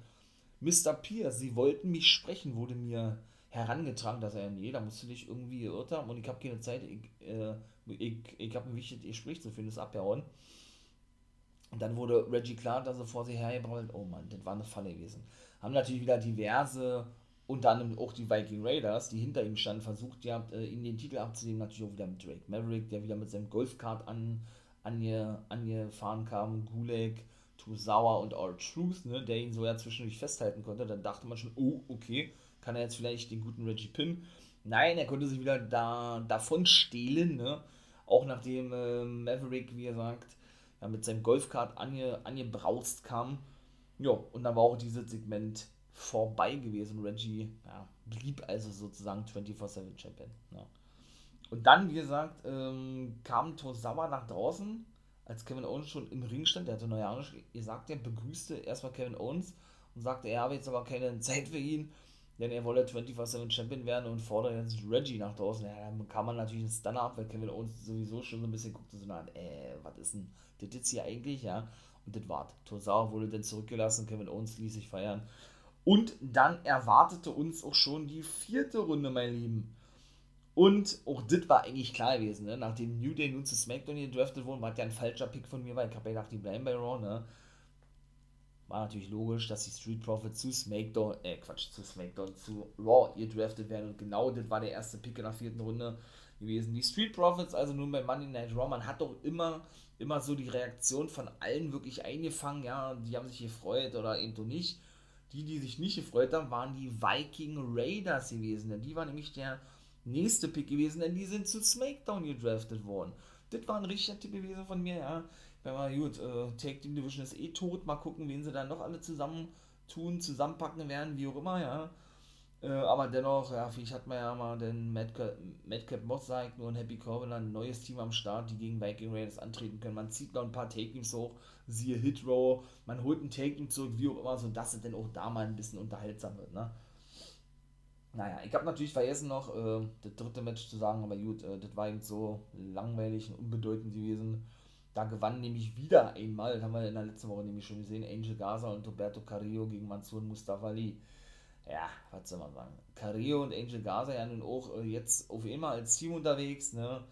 Mr. Pierce, Sie wollten mich sprechen, wurde mir herangetragen, dass er, nee, da musst du dich irgendwie geirrt haben und ich habe keine Zeit, ich, äh, ich, ich habe ein wichtiges Gespräch zu finden, das abgehauen. Und dann wurde Reggie klar, dass er vor sich hergebracht oh Mann, das war eine Falle gewesen. Haben natürlich wieder diverse, unter anderem auch die Viking Raiders, die hinter ihm standen, versucht, ja, äh, den Titel abzunehmen, natürlich auch wieder mit Drake Maverick, der wieder mit seinem Golfkart an, ange, angefahren kam, Gulag, Tozawa und All Truth, ne, der ihn so ja zwischendurch festhalten konnte. Dann dachte man schon, oh, okay, kann er jetzt vielleicht den guten Reggie Pin. Nein, er konnte sich wieder da, davon stehlen, ne? Auch nachdem äh, Maverick, wie er sagt, ja, mit seinem Golfkart ange, angebraust kam. Ja, und dann war auch dieses Segment vorbei gewesen. Reggie ja, blieb also sozusagen 24-7 Champion. Ja. Und dann, wie gesagt, ähm, kam Tosawa nach draußen, als Kevin Owens schon im Ring stand. Der hatte neujahrlich gesagt, er begrüßte erstmal Kevin Owens und sagte, er habe jetzt aber keine Zeit für ihn denn er wolle 24-7 Champion werden und fordert jetzt Reggie nach draußen. Ja, dann kann man natürlich einen Stunner ab, weil Kevin Owens sowieso schon so ein bisschen guckt und so nach, äh, was ist denn das jetzt hier eigentlich, ja? Und das war's. Tosawa wurde dann zurückgelassen, Kevin Owens ließ sich feiern. Und dann erwartete uns auch schon die vierte Runde, mein Lieben. Und auch das war eigentlich klar gewesen, ne? Nachdem New Day nun zu SmackDown gedraftet wurden, war das ja ein falscher Pick von mir, weil ich habe ja gedacht, die bleiben bei Raw, ne? war natürlich logisch, dass die Street Profits zu SmackDown, äh Quatsch, zu SmackDown, zu Raw ihr draftet werden und genau das war der erste Pick in der vierten Runde gewesen. Die Street Profits, also nun bei Monday Night Raw, man hat doch immer, immer so die Reaktion von allen wirklich eingefangen, ja, die haben sich gefreut oder eben doch nicht. Die, die sich nicht gefreut haben, waren die Viking Raiders gewesen, denn die waren nämlich der nächste Pick gewesen, denn die sind zu SmackDown gedraftet worden. Das war ein richtiger Tipp gewesen von mir, ja wenn man gut, äh, Take Team Division ist eh tot, mal gucken, wen sie dann noch alle zusammen tun, zusammenpacken werden, wie auch immer, ja. Äh, aber dennoch, ja, vielleicht hat man ja mal den Madcap, Madcap Moss sagt, nur ein Happy Corbin, ein neues Team am Start, die gegen Viking Raiders antreten können. Man zieht noch ein paar Take-Teams hoch, siehe Hit Row, man holt ein Take-Team zurück, wie auch immer, so dass es dann auch da mal ein bisschen unterhaltsam wird, ne. Naja, ich habe natürlich vergessen noch äh, das dritte Match zu sagen, aber gut, äh, das war eben so langweilig und unbedeutend gewesen. Da gewann nämlich wieder einmal, das haben wir in der letzten Woche nämlich schon gesehen, Angel Gaza und Roberto Carrillo gegen Mansur Mustafa Ali. Ja, was soll man sagen? Carrillo und Angel Gaza ja nun auch äh, jetzt auf immer als Team unterwegs, ne?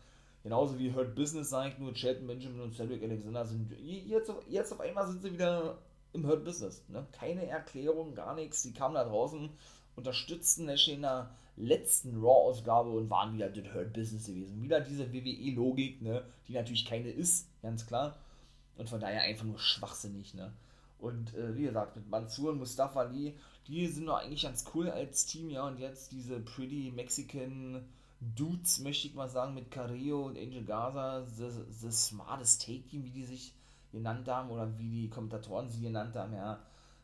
Genauso wie Hurt Business sagt, nur Shelton Benjamin und Cedric Alexander sind jetzt auf, jetzt auf einmal sind sie wieder im Hurt Business. Ne? Keine Erklärung, gar nichts. Sie kamen da draußen, unterstützten Nash in der letzten Raw-Ausgabe und waren wieder das Hurt Business gewesen. Wieder diese WWE-Logik, ne? die natürlich keine ist, ganz klar. Und von daher einfach nur schwachsinnig. Ne? Und äh, wie gesagt, mit Mansur und Mustafa Ali, die sind doch eigentlich ganz cool als Team, ja. Und jetzt diese Pretty Mexican Dudes, möchte ich mal sagen, mit Carrillo und Angel Gaza, the, the smartest Take-Team, wie die sich genannt haben, oder wie die Kommentatoren sie genannt haben, ja.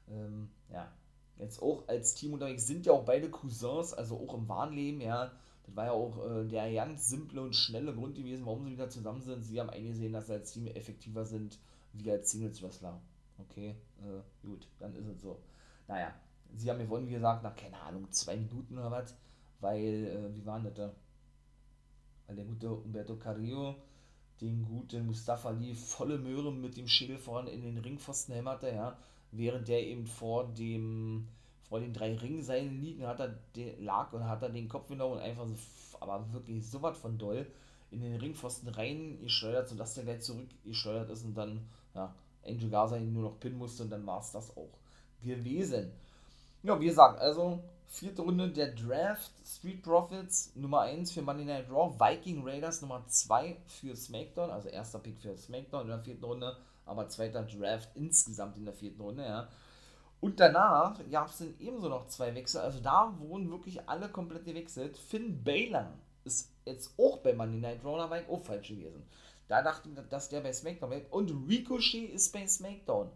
Ähm, ja, jetzt auch als Team unterwegs, sind ja auch beide Cousins, also auch im wahren Leben, ja. Das war ja auch äh, der ganz simple und schnelle Grund gewesen, warum sie wieder zusammen sind. Sie haben eingesehen, dass sie als Team effektiver sind wie als Singles-Wrestler. Okay, äh, gut, dann ist es so. Naja, sie haben gewonnen, wie gesagt, nach, keine Ahnung, zwei Minuten oder was, weil, äh, wie waren das da? Weil der gute Umberto Carrillo den guten Mustafa Ali volle Möhre mit dem Schädel vorne in den Ringpfosten hämmerte, ja während der eben vor dem vor den drei Ringseilen liegen, hat er den, lag und hat er den Kopf genommen und einfach so, aber wirklich so was von doll in den Ringpfosten rein geschleudert, sodass der gleich zurückgeschleudert ist und dann, ja, Angel Gaza ihn nur noch pinnen musste und dann war es das auch gewesen. Ja, wie gesagt, also vierte Runde der Draft, Street Profits Nummer 1 für Monday Night Raw, Viking Raiders Nummer 2 für SmackDown, also erster Pick für SmackDown in der vierten Runde aber zweiter Draft insgesamt in der vierten Runde, ja. Und danach gab es dann ebenso noch zwei Wechsel. Also da wurden wirklich alle komplett gewechselt. Finn Balor ist jetzt auch bei Monday Night Raw, da war ich auch falsch gewesen. Da dachte ich, dass der bei SmackDown wäre. Und Ricochet ist bei SmackDown.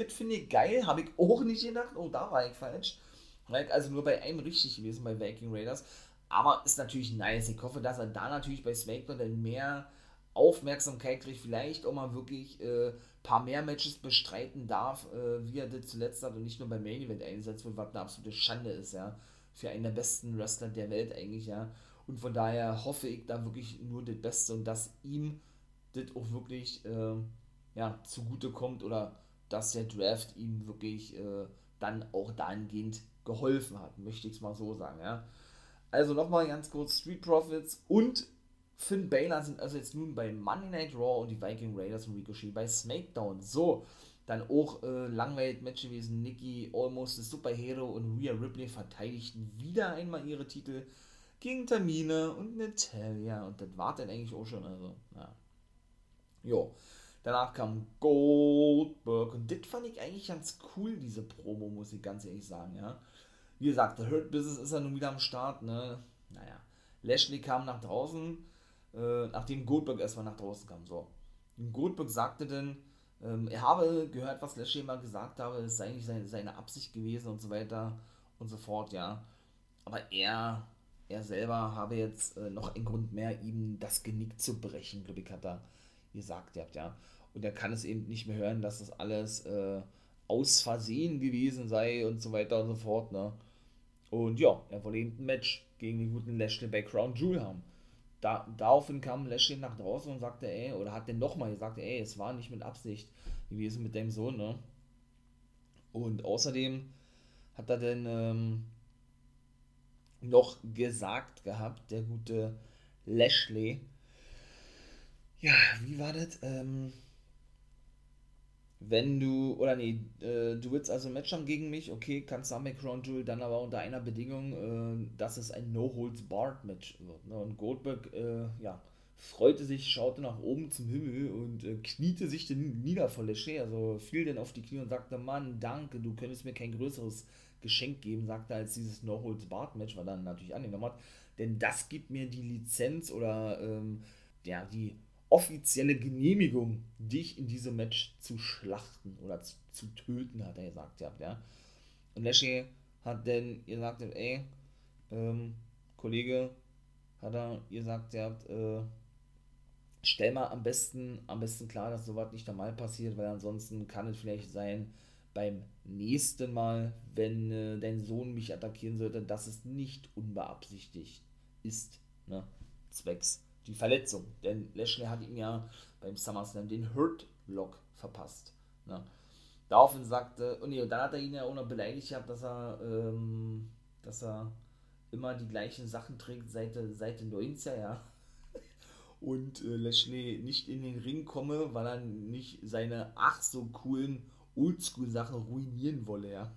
Das finde ich geil, habe ich auch nicht gedacht. Oh, da war ich falsch. Also nur bei einem richtig gewesen, bei Viking Raiders. Aber ist natürlich nice. Ich hoffe, dass er da natürlich bei SmackDown dann mehr Aufmerksamkeit kriegt, vielleicht auch mal wirklich äh, paar mehr Matches bestreiten darf, äh, wie er das zuletzt hat und nicht nur beim Main Event eingesetzt wird, was eine absolute Schande ist, ja. Für einen der besten Wrestler der Welt eigentlich, ja. Und von daher hoffe ich da wirklich nur das Beste und dass ihm das auch wirklich äh, ja, zugute kommt oder dass der Draft ihm wirklich äh, dann auch dahingehend geholfen hat, möchte ich es mal so sagen, ja. Also nochmal ganz kurz, Street Profits und Finn Balor sind also jetzt nun bei Monday Night Raw und die Viking Raiders und Ricochet bei SmackDown. So, dann auch äh, Langweilig-Match gewesen. Nikki, Almost the Superhero und Rhea Ripley verteidigten wieder einmal ihre Titel gegen Tamina und Natalia. Und das war dann eigentlich auch schon, also, ja. Jo. Danach kam Goldberg und das fand ich eigentlich ganz cool, diese Promo, muss ich ganz ehrlich sagen, ja. Wie gesagt, der Hurt Business ist ja nun wieder am Start, ne. Naja. Lashley kam nach draußen, äh, nachdem Goldberg erstmal nach draußen kam, so. Und Goldberg sagte dann, ähm, er habe gehört, was Lashley mal gesagt habe, es sei eigentlich seine, seine Absicht gewesen und so weiter und so fort, ja. Aber er, er selber habe jetzt äh, noch einen Grund mehr, ihm das Genick zu brechen, glaube ich, hat er gesagt, ihr habt ja. Und er kann es eben nicht mehr hören, dass das alles äh, aus Versehen gewesen sei und so weiter und so fort, ne. Und ja, er wollte eben ein Match gegen den guten Lashley bei Crown Jewel haben. Da, daraufhin kam Lashley nach draußen und sagte, ey, oder hat denn nochmal gesagt, ey, es war nicht mit Absicht gewesen mit deinem Sohn, ne? Und außerdem hat er dann ähm, noch gesagt gehabt, der gute Lashley, ja, wie war das? Ähm, wenn du, oder nee, äh, du willst also ein Match haben gegen mich, okay, kannst du Crown Jewel, dann aber unter einer Bedingung, äh, dass es ein No-Holds-Barred-Match wird. Ne? Und Goldberg, äh, ja, freute sich, schaute nach oben zum Himmel und äh, kniete sich dann nieder vor Lashley, also fiel dann auf die Knie und sagte, Mann, danke, du könntest mir kein größeres Geschenk geben, sagte er, als dieses No-Holds-Barred-Match, was er dann natürlich angenommen hat, denn das gibt mir die Lizenz oder, ähm, ja, die offizielle Genehmigung, dich in diesem Match zu schlachten oder zu, zu töten, hat er gesagt, ja. Und Lashley hat dann gesagt, ey, ähm, Kollege, hat er gesagt, ihr habt, äh, stell mal am besten, am besten klar, dass sowas nicht einmal passiert, weil ansonsten kann es vielleicht sein, beim nächsten Mal, wenn äh, dein Sohn mich attackieren sollte, dass es nicht unbeabsichtigt ist, ne? Zwecks die Verletzung. Denn Lashley hat ihm ja beim SummerSlam den Hurt Lock verpasst. Ne? Daraufhin sagte, und, nee, dann hat er ihn ja auch noch beleidigt gehabt, dass er, ähm, dass er immer die gleichen Sachen trägt seit, seit den 90er, ja. Und äh, Lashley nicht in den Ring komme, weil er nicht seine ach so coolen Oldschool-Sachen ruinieren wolle, ja.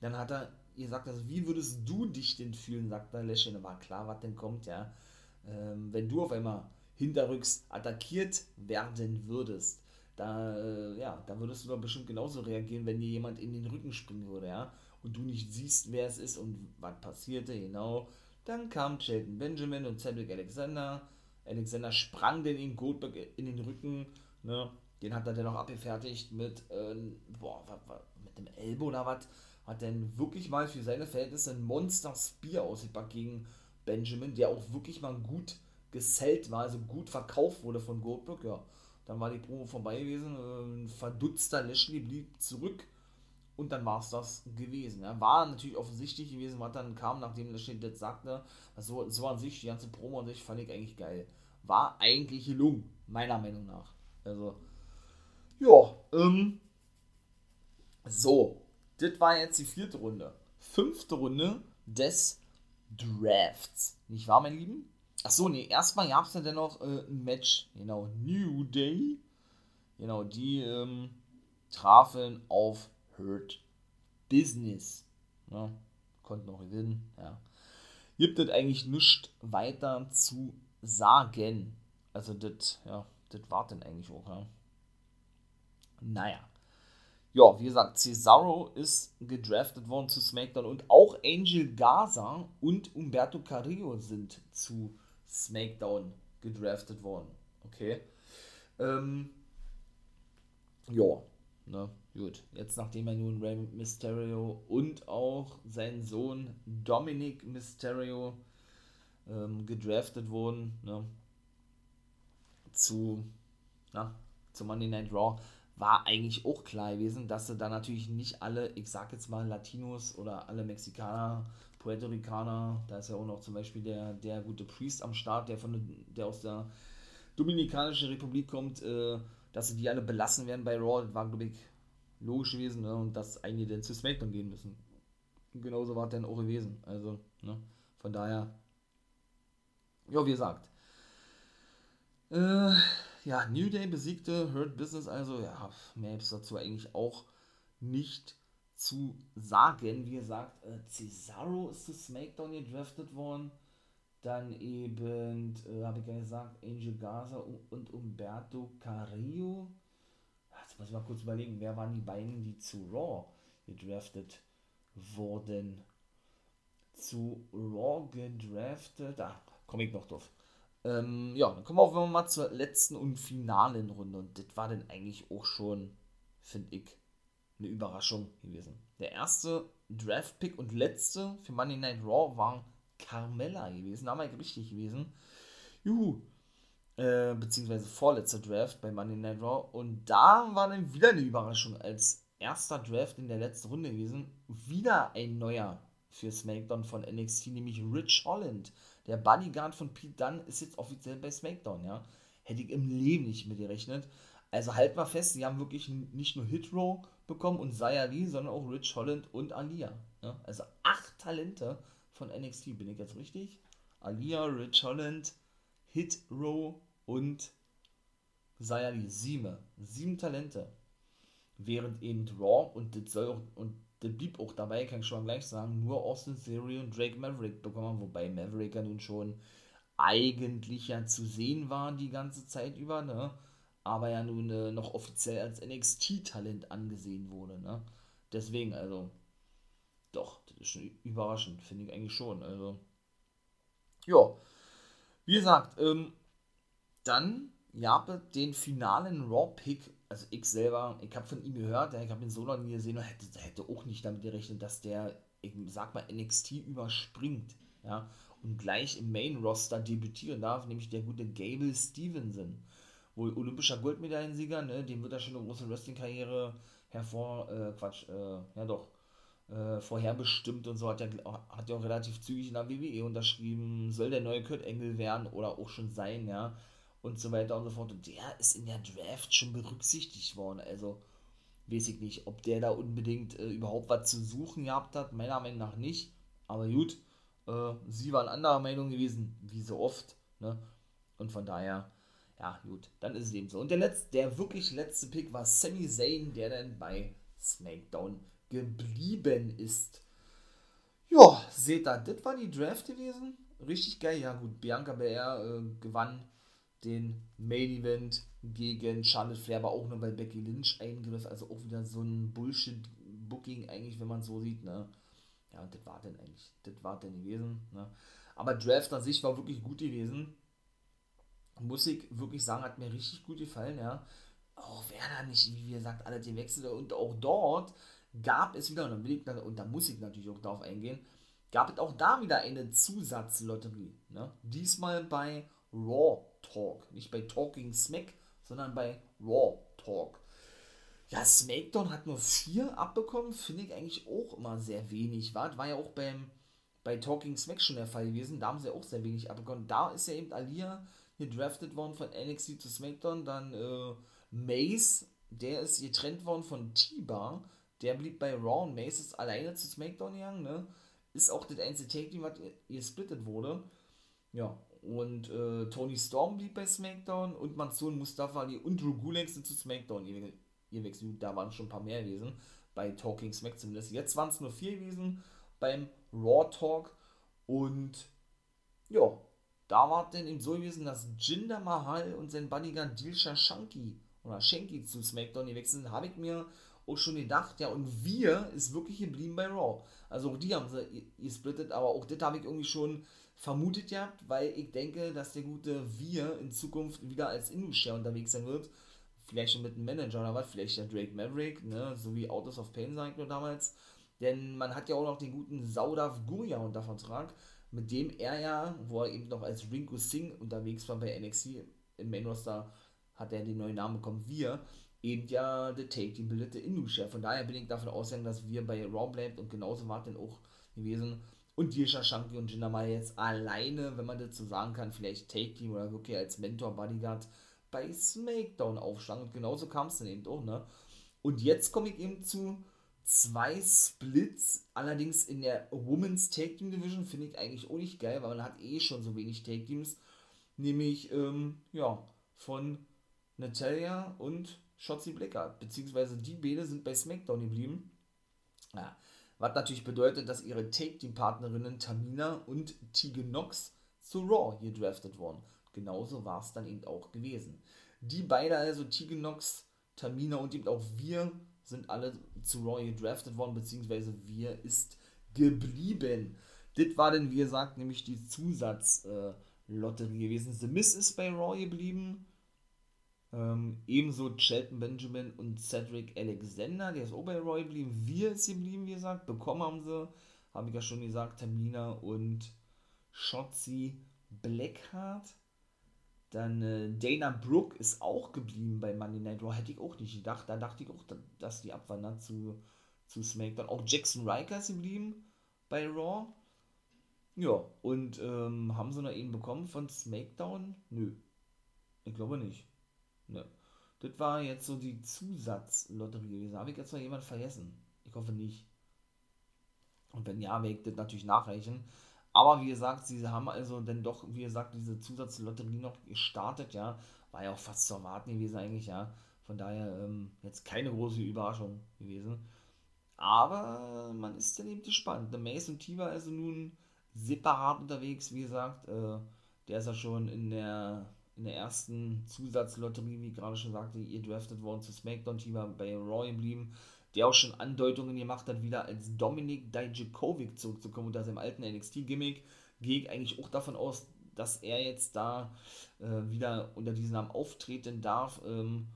Dann hat er gesagt, also wie würdest du dich denn fühlen, sagt er Lashley, da war klar, was denn kommt, ja ähm, wenn du auf einmal hinterrücks attackiert werden würdest, da, äh, ja, da würdest du doch bestimmt genauso reagieren, wenn dir jemand in den Rücken springen würde, ja, und du nicht siehst, wer es ist und was passierte, genau. Dann kam Shelton Benjamin und Cedric Alexander. Alexander sprang den in Goldberg in den Rücken, ne, den hat er dann noch abgefertigt mit, äh, boah, was, was, mit dem Elbow oder was, hat dann wirklich mal für seine Verhältnisse ein Monster Spear ausgepackt gegen Benjamin, der auch wirklich mal gut gesellt war, also gut verkauft wurde von Goldberg, ja. Dann war die Promo vorbei gewesen, ein verdutzter Lashley blieb zurück und dann war es das gewesen. Ja. War natürlich offensichtlich gewesen, was dann kam, nachdem Lashley das sagte. Also so an sich, die ganze Promo an sich fand ich eigentlich geil. War eigentlich gelungen, meiner Meinung nach. Also, ja, ähm, so, das war jetzt die vierte Runde. Fünfte Runde des Drafts. Nicht wahr, mein Lieben? Achso, nee, erstmal gab es ja dennoch äh, ein Match. Genau, New Day. Genau, die ähm, trafen auf Hurt Business. Ja, konnten auch gewinnen, ja. Gibt es eigentlich nichts weiter zu sagen. Also, das, ja, das war dann eigentlich auch, ja. Naja ja, wie gesagt, Cesaro ist gedraftet worden zu SmackDown und auch Angel Gaza und Umberto Carrillo sind zu SmackDown gedraftet worden. Okay. Ähm, ja, ne, gut. Jetzt nachdem er nun Rey Mysterio und auch seinen Sohn Dominic Mysterio ähm, gedraftet wurden, ne? zu, na, zu Monday Night Raw, war eigentlich auch klar gewesen, dass sie da natürlich nicht alle, ich sag jetzt mal Latinos oder alle Mexikaner, Puerto Ricaner, da ist ja auch noch zum Beispiel der, der gute Priest am Start, der, von, der aus der Dominikanischen Republik kommt, äh, dass sie die alle belassen werden bei Raw, das war, glaube ich, logisch gewesen, ne? und dass einige dann zu SmackDown gehen müssen. Genauso war es dann auch gewesen. Also, ne? von daher, ja, wie gesagt, äh, ja, New Day besiegte Hurt Business, also ja, mehr dazu eigentlich auch nicht zu sagen. Wie gesagt, äh, Cesaro ist zu SmackDown gedraftet worden. Dann eben, äh, habe ich ja gesagt, Angel Gaza und Umberto Carrillo. Jetzt muss ich mal kurz überlegen, wer waren die beiden, die zu Raw gedraftet wurden? Zu Raw gedraftet, da komme ich noch drauf. Ähm, ja, dann kommen wir mal zur letzten und finalen Runde. Und das war dann eigentlich auch schon, finde ich, eine Überraschung gewesen. Der erste Draft-Pick und letzte für Monday Night Raw war Carmella gewesen. Da war ich richtig gewesen. Juhu. Äh, beziehungsweise vorletzter Draft bei Monday Night Raw. Und da war dann wieder eine Überraschung. Als erster Draft in der letzten Runde gewesen. Wieder ein neuer für SmackDown von NXT, nämlich Rich Holland. Der Bodyguard von Pete Dunne ist jetzt offiziell bei SmackDown, ja. Hätte ich im Leben nicht mit gerechnet. Also halt mal fest, sie haben wirklich nicht nur Hit Row bekommen und Lee, sondern auch Rich Holland und Alia. Ja? Also acht Talente von NXT, bin ich jetzt richtig? Alia, Rich Holland, Hit Row und Lee. Sieben. Sieben Talente. Während eben Raw, und das soll auch, und das blieb auch dabei, kann ich schon gleich sagen, nur Austin Theory und Drake Maverick bekommen, wobei Maverick ja nun schon eigentlich ja zu sehen war die ganze Zeit über, ne? aber ja nun äh, noch offiziell als NXT-Talent angesehen wurde. Ne? Deswegen, also, doch, das ist schon überraschend, finde ich eigentlich schon. Also, ja, wie gesagt, ähm, dann gab es den finalen Raw-Pick also ich selber, ich habe von ihm gehört, ich habe ihn so noch nie gesehen und hätte, hätte auch nicht damit gerechnet, dass der, ich sag mal, NXT überspringt, ja, und gleich im Main-Roster debütieren darf, nämlich der gute Gable Stevenson. Wohl olympischer Goldmedaillensieger, ne, dem wird er schon eine große Wrestling-Karriere hervor, äh, Quatsch, äh, ja doch, äh, vorherbestimmt und so hat er hat ja auch relativ zügig in der WWE unterschrieben, soll der neue Kurt Engel werden oder auch schon sein, ja und so weiter und so fort. Und der ist in der Draft schon berücksichtigt worden. Also weiß ich nicht, ob der da unbedingt äh, überhaupt was zu suchen gehabt hat. Meiner Meinung nach nicht. Aber gut, äh, sie waren anderer Meinung gewesen, wie so oft. Ne? Und von daher, ja, gut, dann ist es eben so. Und der, letzte, der wirklich letzte Pick war Sami Zayn, der dann bei SmackDown geblieben ist. Ja, seht ihr, das war die Draft gewesen. Richtig geil. Ja, gut, Bianca Belair äh, gewann den Main Event gegen Charlotte Flair, aber auch nur bei Becky Lynch eingriff. Also auch wieder so ein Bullshit-Booking, eigentlich, wenn man so sieht. Ne? Ja, und das war denn eigentlich, das war denn gewesen. Ne? Aber Draft an sich war wirklich gut gewesen. Muss ich wirklich sagen, hat mir richtig gut gefallen, ja. Auch wer da nicht, wie gesagt, alle die Wechsel und auch dort gab es wieder, und, will ich, und da muss ich natürlich auch darauf eingehen, gab es auch da wieder eine Zusatzlotterie. Ne? Diesmal bei Raw Talk. Nicht bei Talking Smack, sondern bei Raw Talk. Ja, SmackDown hat nur vier abbekommen, finde ich eigentlich auch immer sehr wenig. War, war ja auch beim, bei Talking Smack schon der Fall gewesen. Da haben sie auch sehr wenig abbekommen. Da ist ja eben Alia gedraftet worden von NXT zu SmackDown. Dann äh, Mace, der ist getrennt worden von T-Bar. Der blieb bei Raw und Mace ist alleine zu SmackDown gegangen. Ne? Ist auch das einzige Take-Team, was gesplittet wurde. Ja, und äh, Tony Storm blieb bei SmackDown und Mansoon Mustafa Ali und Drew Gulak sind zu SmackDown ihr, ihr wechselt. Da waren schon ein paar mehr gewesen. Bei Talking Smack zumindest. Jetzt waren es nur vier gewesen beim Raw Talk. Und ja, da war denn eben so gewesen, dass Jinder Mahal und sein Bodyguard Dilsha Shanky oder Shanky zu SmackDown gewechselt sind. Habe ich mir auch schon gedacht, ja, und wir ist wirklich geblieben bei Raw. Also auch die haben sie gesplittet, aber auch das habe ich irgendwie schon vermutet ja, weil ich denke, dass der gute Wir in Zukunft wieder als Indus-Share unterwegs sein wird. Vielleicht schon mit einem Manager oder was, vielleicht der Drake Maverick, ne, so wie Autos of Pain sagt nur damals. Denn man hat ja auch noch den guten Saudav Gurja unter Vertrag mit dem er ja, wo er eben noch als Ringo Singh unterwegs war bei NXT im Main Roster, hat er den neuen Namen bekommen, wir, eben ja der Take Team bildete Induscher. Von daher bin ich davon ausgegangen, dass wir bei Raw bleibt und genauso war dann auch gewesen. Und Disha Shanky und Jinder mal jetzt alleine, wenn man dazu sagen kann, vielleicht Take Team oder wirklich als Mentor Bodyguard bei SmackDown aufschlagen. Und genauso kam es dann eben auch, ne? Und jetzt komme ich eben zu zwei Splits, allerdings in der Women's Tag Team Division, finde ich eigentlich auch nicht geil, weil man hat eh schon so wenig Tag Teams, nämlich, ähm, ja, von Natalia und Shotzi Blackheart, beziehungsweise die beide sind bei SmackDown geblieben. Ja, was natürlich bedeutet, dass ihre Take Team Partnerinnen Tamina und Tegan Nox zu Raw gedraftet wurden. Genauso war es dann eben auch gewesen. Die beide also, Tegan Nox, Tamina und eben auch wir, sind alle zu Raw gedraftet worden, beziehungsweise wir ist geblieben. Das war denn, wie gesagt, nämlich die Zusatzlotterie äh, gewesen. The Miss ist bei Raw geblieben. Ähm, ebenso Shelton Benjamin und Cedric Alexander, der ist auch bei Raw geblieben. Wir ist geblieben, wie gesagt. Bekommen haben sie, habe ich ja schon gesagt, Tamina und Shotzi Blackheart. Dann äh, Dana Brooke ist auch geblieben bei Monday Night Raw. Hätte ich auch nicht gedacht. Da dachte ich auch, dass die abwandern zu, zu SmackDown. Auch Jackson Riker ist geblieben bei Raw. Ja, und ähm, haben sie noch einen bekommen von SmackDown? Nö. Ich glaube nicht. Nö. Das war jetzt so die Zusatzlotterie gewesen. Habe ich jetzt noch jemand vergessen? Ich hoffe nicht. Und wenn ja, werde ich das natürlich nachreichen. Aber wie gesagt, sie haben also dann doch, wie gesagt, diese Zusatzlotterie noch gestartet, ja. War ja auch fast zu erwarten gewesen eigentlich, ja. Von daher ähm, jetzt keine große Überraschung gewesen. Aber man ist dann eben gespannt. Der Mace und Tiva also nun separat unterwegs, wie gesagt. Äh, der ist ja schon in der, in der ersten Zusatzlotterie, wie ich gerade schon sagte, ihr draftet worden zu SmackDown. Tiva bei Raw geblieben der auch schon Andeutungen gemacht hat, wieder als Dominik Dijakovic zurückzukommen unter seinem alten NXT-Gimmick. Gehe ich eigentlich auch davon aus, dass er jetzt da äh, wieder unter diesem Namen auftreten darf. Ähm,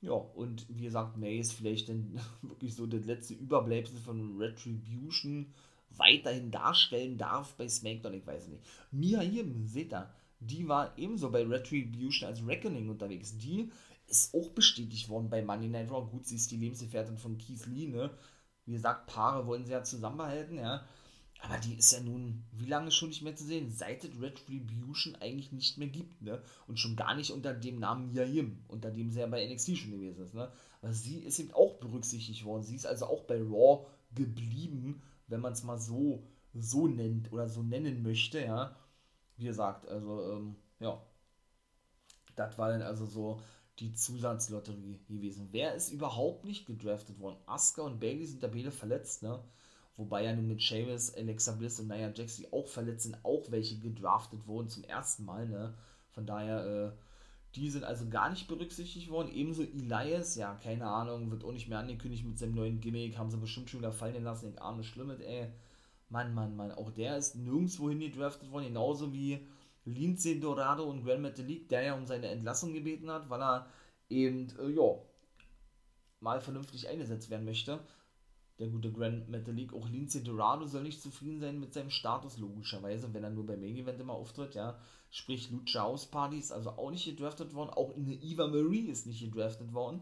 ja, und wie gesagt, May ist vielleicht dann wirklich so das letzte Überbleibsel von Retribution weiterhin darstellen darf bei SmackDown, ich weiß nicht. Mia Yim, seht ihr, die war ebenso bei Retribution als Reckoning unterwegs. Die ist auch bestätigt worden bei Money Night Raw. Gut, sie ist die Lebensgefährtin von Keith Lee, ne? Wie gesagt, Paare wollen sie ja zusammenbehalten, ja. Aber die ist ja nun, wie lange schon nicht mehr zu sehen? Seit es Retribution eigentlich nicht mehr gibt, ne? Und schon gar nicht unter dem Namen Mia unter dem sie ja bei NXT schon gewesen ist, ne? Aber sie ist eben auch berücksichtigt worden. Sie ist also auch bei Raw geblieben, wenn man es mal so, so nennt oder so nennen möchte, ja. Wie gesagt, also, ähm, ja. Das war dann also so die Zusatzlotterie gewesen. Wer ist überhaupt nicht gedraftet worden? Asuka und Bailey sind da beide verletzt, ne? Wobei ja nun mit Sheamus, Alexa Bliss und Nia Jax, die auch verletzt sind, auch welche gedraftet wurden zum ersten Mal, ne? Von daher, äh, die sind also gar nicht berücksichtigt worden. Ebenso Elias, ja, keine Ahnung, wird auch nicht mehr angekündigt mit seinem neuen Gimmick, haben sie bestimmt schon wieder fallen lassen. Ich ahne Schlimmes, ey. Mann, Mann, Mann, auch der ist nirgendwo hin gedraftet worden, genauso wie Lindsay Dorado und Grand Metalik, der ja um seine Entlassung gebeten hat, weil er eben, äh, ja, mal vernünftig eingesetzt werden möchte. Der gute Grand Metalik, auch Lindsay Dorado soll nicht zufrieden sein mit seinem Status, logischerweise, wenn er nur beim Main Event immer auftritt, ja. Sprich, Lucha House Party ist also auch nicht gedraftet worden, auch eine Eva Marie ist nicht gedraftet worden.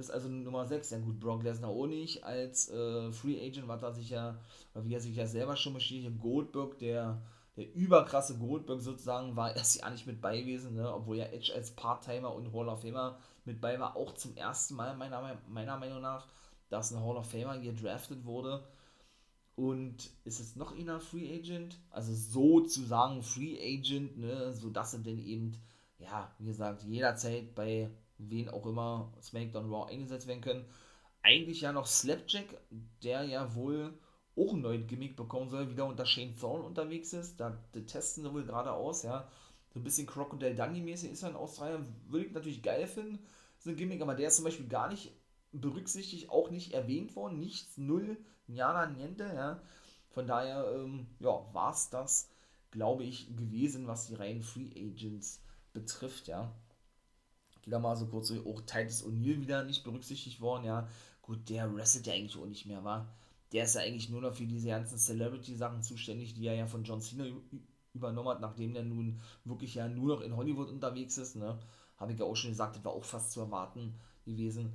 Das ist also Nummer 6. Ja gut, Brock Lesnar auch nicht als äh, Free Agent, was er sich ja, wie er sich ja selber schon bestätigt, Goldberg, der der überkrasse Goldberg sozusagen war erst ja nicht mit bei gewesen, ne? obwohl ja Edge als Part-Timer und Hall of Famer mit bei war, auch zum ersten Mal meiner, meiner Meinung nach, dass ein Hall of Famer gedraftet wurde. Und ist jetzt noch einer Free Agent? Also sozusagen Free Agent, ne? sodass er denn eben, ja, wie gesagt, jederzeit bei wen auch immer SmackDown Raw eingesetzt werden können. Eigentlich ja noch Slapjack, der ja wohl auch ein neues Gimmick bekommen soll, wieder unter Shane Thorne unterwegs ist. Da testen sie wohl gerade aus, ja. So ein bisschen Crocodile Dundee-mäßig ist er in Australien. Würde ich natürlich geil finden, so ein Gimmick, aber der ist zum Beispiel gar nicht berücksichtigt, auch nicht erwähnt worden. Nichts, null, nada, niente, ja. Von daher, ähm, ja, war es das, glaube ich, gewesen, was die reinen Free Agents betrifft, ja. Da mal so kurz auch Titus O'Neill wieder nicht berücksichtigt worden, ja. Gut, der wrestelt ja eigentlich auch nicht mehr, war der ist ja eigentlich nur noch für diese ganzen Celebrity-Sachen zuständig, die er ja von John Cena übernommen hat, nachdem der nun wirklich ja nur noch in Hollywood unterwegs ist, ne? Habe ich ja auch schon gesagt, das war auch fast zu erwarten gewesen,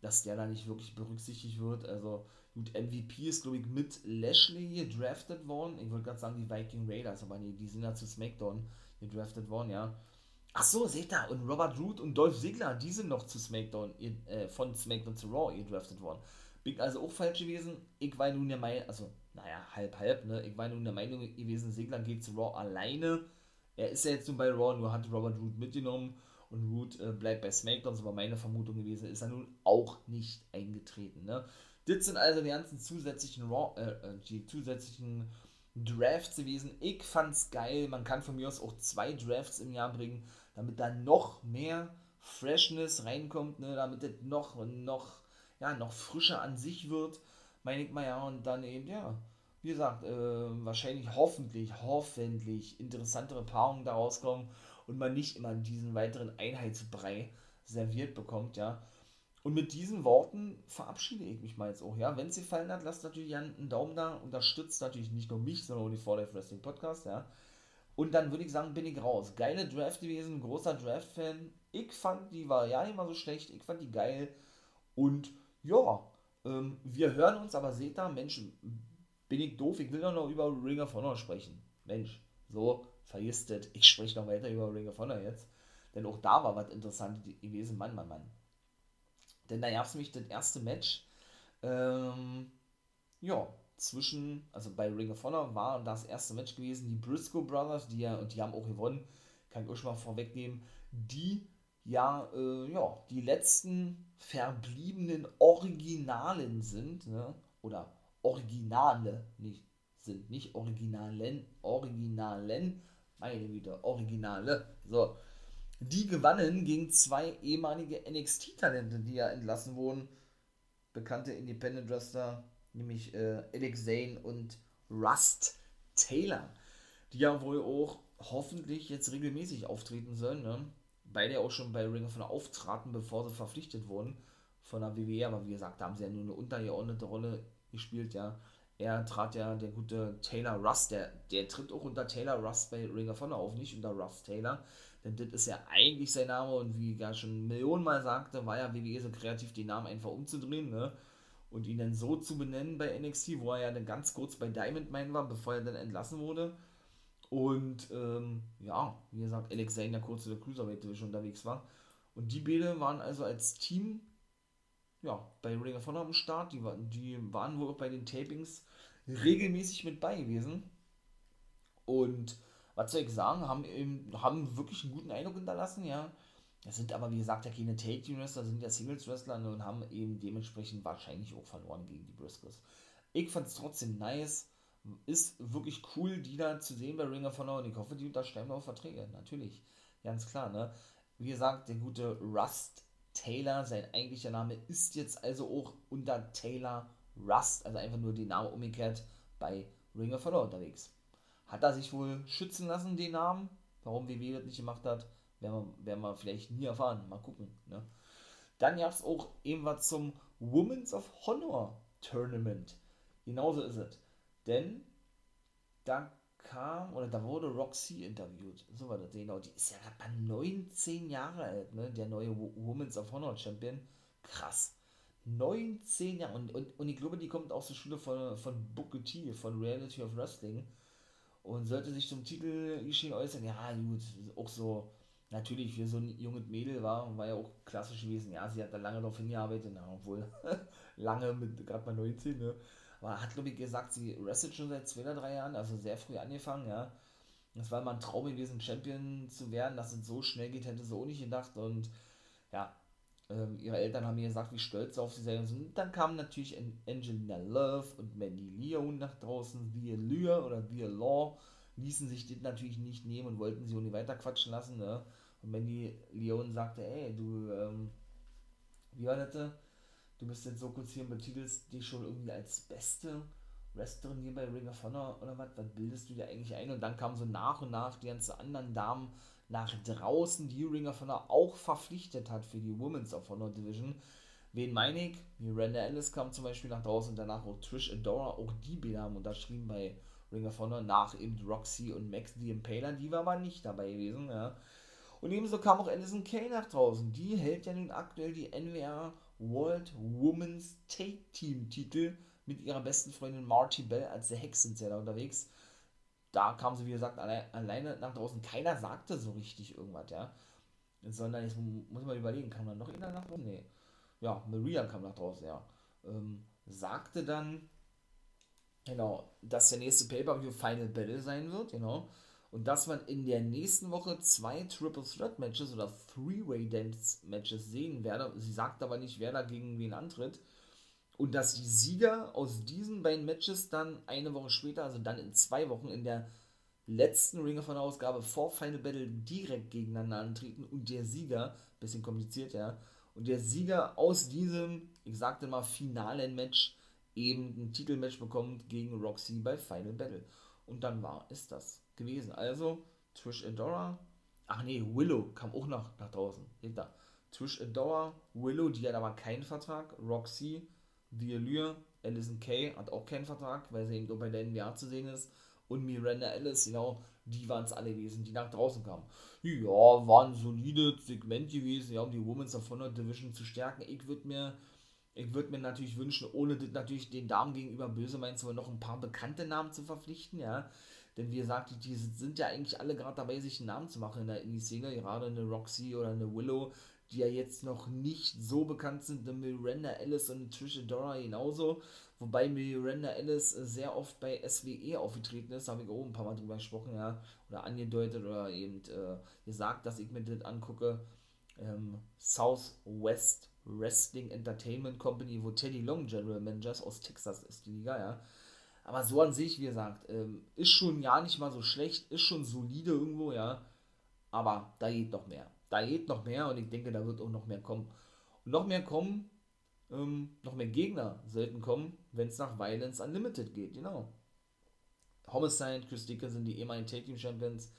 dass der da nicht wirklich berücksichtigt wird. Also, gut, MVP ist, glaube ich, mit Lashley gedraftet worden. Ich wollte gerade sagen, die Viking Raiders, aber nee, die sind ja zu SmackDown gedraftet worden, ja. Ach so, seht ihr, und Robert Root und Dolph Ziggler, die sind noch zu SmackDown, äh, von SmackDown zu Raw gedraftet worden. Bin also auch falsch gewesen. Ich war nun der Meinung, also, naja, halb, halb, ne? Ich war nun der Meinung gewesen, Segler geht zu Raw alleine. Er ist ja jetzt nun bei Raw, nur hat Robert Root mitgenommen und Root äh, bleibt bei SmackDown, das war meine Vermutung gewesen, ist er nun auch nicht eingetreten, ne? Das sind also die ganzen zusätzlichen Raw, äh, äh, die zusätzlichen Drafts gewesen. Ich fand's geil. Man kann von mir aus auch zwei Drafts im Jahr bringen, damit da noch mehr Freshness reinkommt, ne? damit es noch, noch ja, noch frischer an sich wird, meine ich mal ja, und dann eben, ja, wie gesagt, äh, wahrscheinlich hoffentlich, hoffentlich interessantere Paarungen da rauskommen und man nicht immer diesen weiteren Einheitsbrei serviert bekommt, ja. Und mit diesen Worten verabschiede ich mich mal jetzt auch, ja. Wenn es dir gefallen hat, lasst natürlich einen Daumen da, unterstützt natürlich nicht nur mich, sondern auch die 4 Wrestling Podcast, ja. Und dann würde ich sagen, bin ich raus. Geile Draft gewesen, großer Draft-Fan. Ich fand die war ja nicht mal so schlecht, ich fand die geil. Und ja, ähm, wir hören uns, aber seht da, Mensch, bin ich doof, ich will doch noch über Ring of Honor sprechen. Mensch, so, vergisst das. Ich spreche noch weiter über Ring of Honor jetzt. Denn auch da war was Interessantes gewesen, Mann, Mann, Mann. Denn da gab es nämlich das erste Match, ähm, ja, zwischen, also bei Ring of Honor war das erste Match gewesen, die Briscoe Brothers, die ja, und die haben auch gewonnen, kann ich euch schon mal vorwegnehmen, die ja, äh, ja, die letzten verbliebenen Originalen sind, ne? oder Originale nicht sind, nicht Originalen, Originalen, meine Güte, Originale, so, die gewannen gegen zwei ehemalige NXT-Talente, die ja entlassen wurden, bekannte Independent Wrestler, nämlich äh, Alex Zane und Rust Taylor, die ja wohl auch hoffentlich jetzt regelmäßig auftreten sollen, ne? beide auch schon bei Ring of Honor auftraten, bevor sie verpflichtet wurden von der WWE, aber wie gesagt, da haben sie ja nur eine untergeordnete Rolle gespielt, ja. Er trat ja, der gute Taylor Rust, der, der tritt auch unter Taylor Rust bei Ring of Honor auf, nicht unter Rust Taylor, denn das ist ja eigentlich sein Name und wie er schon Millionenmal sagte, war ja WWE so kreativ, den Namen einfach umzudrehen, ne? Und ihn dann so zu benennen bei NXT, wo er ja dann ganz kurz bei Diamond Mine war, bevor er dann entlassen wurde. Und ähm, ja, wie gesagt, Alex Zane ja kurz in der Cruiserweight Division unterwegs war. Und die beiden waren also als Team ja, bei Ring of Honor am Start. Die, war, die waren wohl auch bei den Tapings regelmäßig mit bei gewesen. Und was soll ich sagen, haben, eben, haben wirklich einen guten Eindruck hinterlassen, ja. Das sind aber, wie gesagt, ja keine Take-Team-Wrestler, sind ja Singles-Wrestler und haben eben dementsprechend wahrscheinlich auch verloren gegen die Briscoes. Ich fand es trotzdem nice ist wirklich cool, die da zu sehen bei Ring of Honor und ich hoffe, die unterschreiben auch Verträge, natürlich, ganz klar, ne. Wie gesagt, der gute Rust Taylor, sein eigentlicher Name ist jetzt also auch unter Taylor Rust, also einfach nur den Namen umgekehrt, bei Ring of Honor unterwegs. Hat er sich wohl schützen lassen, den Namen? Warum WWE das nicht gemacht hat, werden wir, werden wir vielleicht nie erfahren. Mal gucken. Ne? Dann gab es auch irgendwas zum Women's of Honor Tournament. Genauso ist es. Denn da kam, oder da wurde Roxy interviewt. So war das, genau. Die ist ja gerade mal 19 Jahre alt, ne? Der neue Women's of Honor Champion. Krass. 19 Jahre. Und, und, und ich glaube, die kommt aus der Schule von, von Booker T, von Reality of Wrestling. Und sollte sich zum Titel geschehen äußern. Ja, gut, auch so, natürlich für so ein junges Mädel war, war ja auch klassisch gewesen. Ja, sie hat da lange darauf hingearbeitet, na, obwohl lange mit gerade mal 19, ne? Aber hat, glaube ich, gesagt, sie wrestelt schon seit zwei oder drei Jahren, also sehr früh angefangen, ja. Das war mal ein Traum gewesen, Champion zu werden, dass es so schnell geht, hätte sie auch nicht gedacht. Und ja, ähm, ihre Eltern haben mir gesagt, wie stolz sie auf sie sind. Und dann kamen natürlich Angelina Love und Mandy Leon nach draußen, via Lure oder via Law, ließen sich das natürlich nicht nehmen und wollten sie nicht weiter quatschen lassen. Ne? Und Mandy Leon sagte, ey, du, ähm, wie war das? du bist jetzt so kurz hier und betitelst dich schon irgendwie als beste Wrestlerin hier bei Ring of Honor oder was, was bildest du dir eigentlich ein? Und dann kamen so nach und nach die ganzen anderen Damen nach draußen, die Ring of Honor auch verpflichtet hat für die Women's of Honor Division. Wen meine ich? Miranda Ellis kam zum Beispiel nach draußen und danach auch Trish Adora, auch die beiden haben unterschrieben bei Ring of Honor, nach eben Roxy und Max the Impaler, die war aber nicht dabei gewesen, ja. Und ebenso kam auch Alison Kay nach draußen. Die hält ja nun aktuell die NWR World Women's Take Team Titel mit ihrer besten Freundin Marty Bell als der Hex sind sie da unterwegs. Da kam sie, wie gesagt, alle, alleine nach draußen. Keiner sagte so richtig irgendwas, ja. Sondern jetzt muss man überlegen, kam da noch einer nach draußen? Nee. Ja, Maria kam nach draußen, ja. Ähm, sagte dann, genau, dass der nächste Pay-Per-View Final Battle sein wird, genau. Und dass man in der nächsten Woche zwei Triple Threat Matches oder Three-Way Dance Matches sehen werde. Sie sagt aber nicht, wer da gegen wen antritt. Und dass die Sieger aus diesen beiden Matches dann eine Woche später, also dann in zwei Wochen, in der letzten Ring of Honor Ausgabe vor Final Battle direkt gegeneinander antreten und der Sieger, bisschen kompliziert, ja, und der Sieger aus diesem, ich sagte mal, finalen Match eben ein Titelmatch bekommt gegen Roxy bei Final Battle. Und dann war es das gewesen. Also Trish Adora, ach nee, Willow kam auch noch nach draußen. Hinter. Trish Adora, Willow, die hat aber keinen Vertrag, Roxy, The Allure, Alison Kay hat auch keinen Vertrag, weil sie eben nur bei der NBA zu sehen ist. Und Miranda Ellis, genau, die waren es alle gewesen, die nach draußen kamen. Ja, war ein solides Segment gewesen, ja, um die Women's of Honor Division zu stärken. Ich würde mir, ich würde mir natürlich wünschen, ohne natürlich den Damen gegenüber böse meinen zu noch ein paar bekannte Namen zu verpflichten, ja. Denn wie gesagt, die, sind ja eigentlich alle gerade dabei, sich einen Namen zu machen in der Indie-Szene, gerade eine Roxy oder eine Willow, die ja jetzt noch nicht so bekannt sind, eine Miranda Ellis und Trisha Dora genauso. Wobei Miranda Ellis sehr oft bei SWE aufgetreten ist, habe ich auch ein paar Mal drüber gesprochen, ja, oder angedeutet oder eben äh, gesagt, dass ich mir das angucke. Ähm, Southwest Wrestling Entertainment Company, wo Teddy Long General Managers aus Texas ist, die Liga, ja. Aber so an sich, wie gesagt, ähm, ist schon ja nicht mal so schlecht, ist schon solide irgendwo, ja. Aber da geht noch mehr da geht noch mehr und ich denke, da wird auch noch mehr kommen. Und noch mehr kommen, ähm, noch mehr Gegner sollten kommen, wenn es nach Violence Unlimited geht, genau. Homicide, Chris Dickinson, die ehemaligen Tag Team Champions,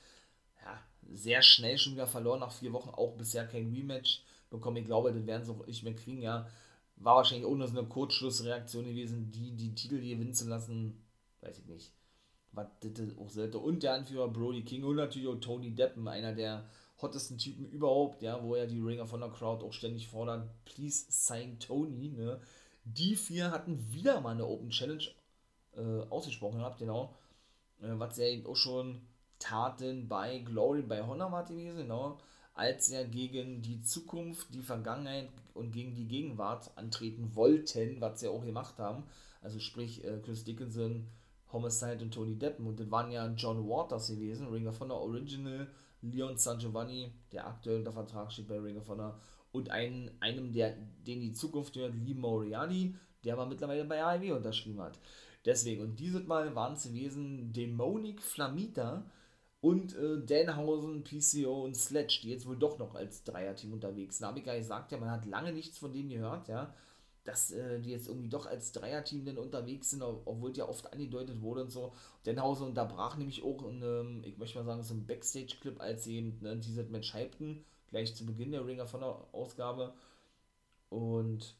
ja, sehr schnell schon wieder verloren, nach vier Wochen auch bisher kein Rematch bekommen. Ich glaube, das werden sie auch nicht mehr kriegen, ja. War wahrscheinlich auch nur so eine Kurzschlussreaktion gewesen, die die Titel gewinnen zu lassen, weiß ich nicht. Was das auch sollte. Und der Anführer Brody King und natürlich auch Tony Deppen, einer der hottesten Typen überhaupt, ja, wo er die Ringer von der Crowd auch ständig fordert, please sign Tony, ne. Die vier hatten wieder mal eine Open Challenge äh, ausgesprochen gehabt, genau, äh, was er eben auch schon taten bei Glory, bei Honor war gewesen, genau, als er gegen die Zukunft, die Vergangenheit und gegen die Gegenwart antreten wollten, was sie auch gemacht haben, also sprich äh, Chris Dickinson, Homicide und Tony Deppen und das waren ja John Waters gewesen, Ring of Honor Original, Leon San Giovanni, der aktuell unter Vertrag steht bei Ring of Honor, und einen, einem, der, den die Zukunft gehört, Lee Moriarty, der aber mittlerweile bei AEW unterschrieben hat. Deswegen, und dieses Mal waren es gewesen Dämonik Flamita und äh, Danhausen, PCO und Sledge, die jetzt wohl doch noch als Dreierteam unterwegs sind. Habe ich ja gesagt, ja, man hat lange nichts von denen gehört, ja dass äh, die jetzt irgendwie doch als Dreierteam dann unterwegs sind, obwohl ja oft angedeutet wurde und so. Denhausen unterbrach nämlich auch in einem, ich möchte mal sagen, so einem Backstage-Clip, als sie eben ne, dieses Match hypten, gleich zu Beginn der Ringer von der Ausgabe. Und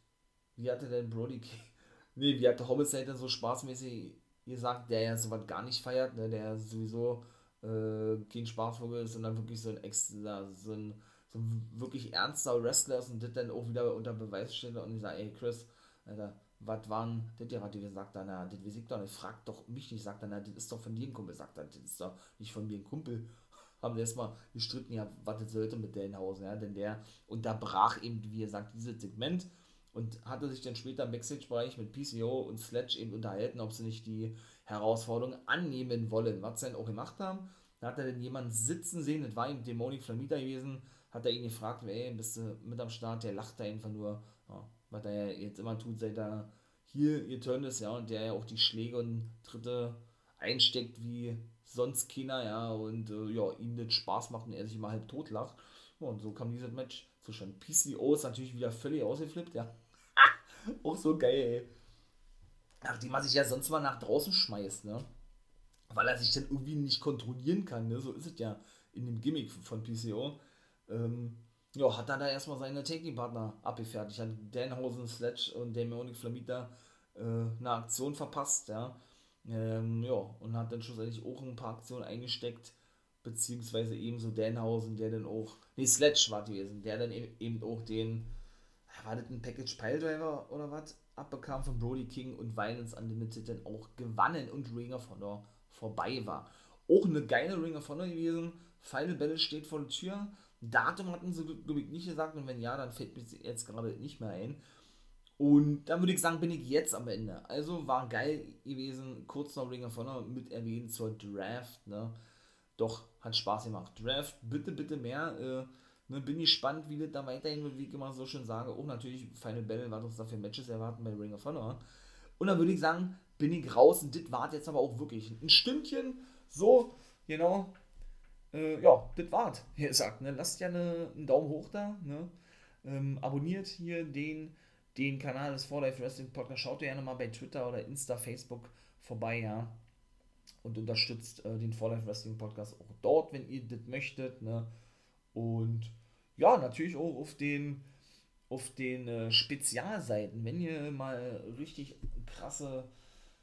wie hatte denn Brody Nee, wie hatte Homicide dann so spaßmäßig gesagt, der ja sowas gar nicht feiert, ne, der sowieso äh, kein Spaßvogel ist, sondern wirklich so ein extra, so ein so ein wirklich ernster Wrestler ist und das dann auch wieder unter Beweis stellt und ich sage, ey Chris, Alter, was waren das ja, was dir gesagt hat, na, das weiß doch nicht, frag doch mich nicht, sagt er, na, das ist doch von dir ein Kumpel, sagt er, das ist doch nicht von mir ein Kumpel. Haben wir erstmal gestritten, ja, was das sollte mit Dellenhausen, ja, denn der unterbrach eben, wie er sagt, dieses Segment und hatte sich dann später im Backstage-Bereich mit PCO und Sledge eben unterhalten, ob sie nicht die Herausforderung annehmen wollen, was sie dann auch gemacht haben. Da hat er dann jemanden sitzen sehen, das war eben Dämonik Flamita gewesen, hat er ihn gefragt, ey, bist du mit am Start? Der lacht da einfach nur, ja, was er jetzt immer tut, seit er hier ihr Turn ist, ja, und der ja auch die Schläge und Tritte einsteckt wie sonst keiner, ja, und äh, ja, ihm das Spaß macht und er sich immer halb tot lacht. Ja, und so kam dieses Match zustande. PCO ist natürlich wieder völlig ausgeflippt, ja. auch so geil, ey. Nachdem er sich ja sonst mal nach draußen schmeißt, ne? Weil er sich dann irgendwie nicht kontrollieren kann, ne? So ist es ja in dem Gimmick von PCO. Ähm, ja, hat dann da erstmal seine Taking-Partner abgefertigt. Hat Danhausen, Sledge und Damionic Flamita äh, eine Aktion verpasst, ja. Ähm, ja, und hat dann schlussendlich auch ein paar Aktionen eingesteckt, beziehungsweise ebenso Danhausen, der dann auch, nee, Sledge war gewesen, der dann e-, eben auch den, war das ein Package Piledriver oder was, abbekam von Brody King und Violence Unlimited dann auch gewannen und Ring of Honor vorbei war. Auch eine geile Ring of Honor gewesen, Final Battle steht vor der Tür, Datum hatten sie, nicht gesagt und wenn ja, dann fällt mir jetzt gerade nicht mehr ein. Und dann würde ich sagen, bin ich jetzt am Ende. Also war geil gewesen, kurz noch Ring of Honor mit erwähnen zur Draft. Ne? Doch, hat Spaß gemacht. Draft, bitte, bitte mehr. Äh, ne, bin gespannt, wie das da weiterhin wird, wie ich immer so schön sage. Auch natürlich Final Battle, was uns da für Matches erwarten bei Ring of Honor. Und dann würde ich sagen, bin ich raus und das war jetzt aber auch wirklich ein Stündchen so, genau. Äh, ja, das war's, wie gesagt. Ne? Lasst ja eine, einen Daumen hoch da. Ne? Ähm, abonniert hier den den Kanal des For Life Wrestling Podcast. Schaut gerne mal bei Twitter oder Insta, Facebook vorbei, ja. Und unterstützt äh, den For Life Wrestling Podcast auch dort, wenn ihr das möchtet. Ne? Und ja, natürlich auch auf den, auf den äh, Spezialseiten. Wenn ihr mal richtig krasse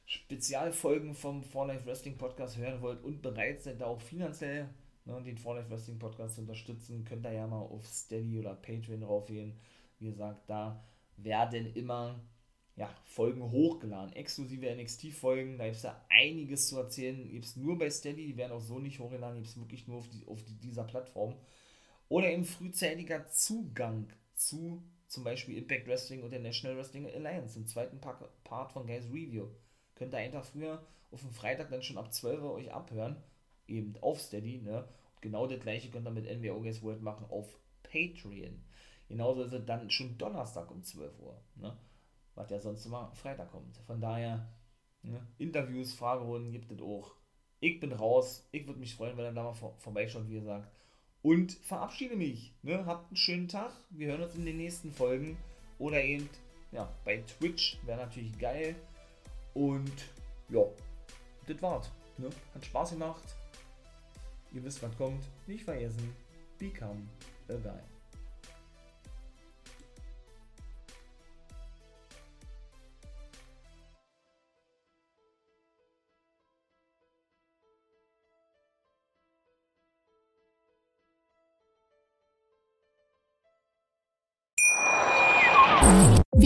Spezialfolgen vom For Life Wrestling Podcast hören wollt und bereit seid, da auch finanziell ne, den For Life Wrestling Podcast zu unterstützen, könnt ihr ja mal auf Steady oder Patreon raufgehen. Wie gesagt, da werden immer ja, Folgen hochgeladen, exklusive NXT-Folgen, da gibt es ja einiges zu erzählen, gibt es nur bei Steady, die werden auch so nicht hochgeladen, gibt es wirklich nur auf, die, auf die, dieser Plattform. Oder eben frühzeitiger Zugang zu zum Beispiel Impact Wrestling und der National Wrestling Alliance, im zweiten Part von Guys Review. Könnt ihr einfach früher auf dem Freitag dann schon ab 12 Uhr euch abhören, eben auf Steady, ne? Und genau das gleiche könnt ihr mit NWO Guys World machen auf Patreon. Genauso ist es dann schon Donnerstag um 12 Uhr, ne? was ja sonst immer Freitag kommt. Von daher, ne? Interviews, Fragerunden gibt es auch. Ich bin raus. Ich würde mich freuen, wenn er da mal vor, vorbeischaut, wie gesagt. Und verabschiede mich. Ne? Habt einen schönen Tag. Wir hören uns in den nächsten Folgen. Oder eben ja, bei Twitch. Wäre natürlich geil. Und ja, das war's. Ne? Hat Spaß gemacht. Ihr wisst, was kommt. Nicht vergessen. Become a guy.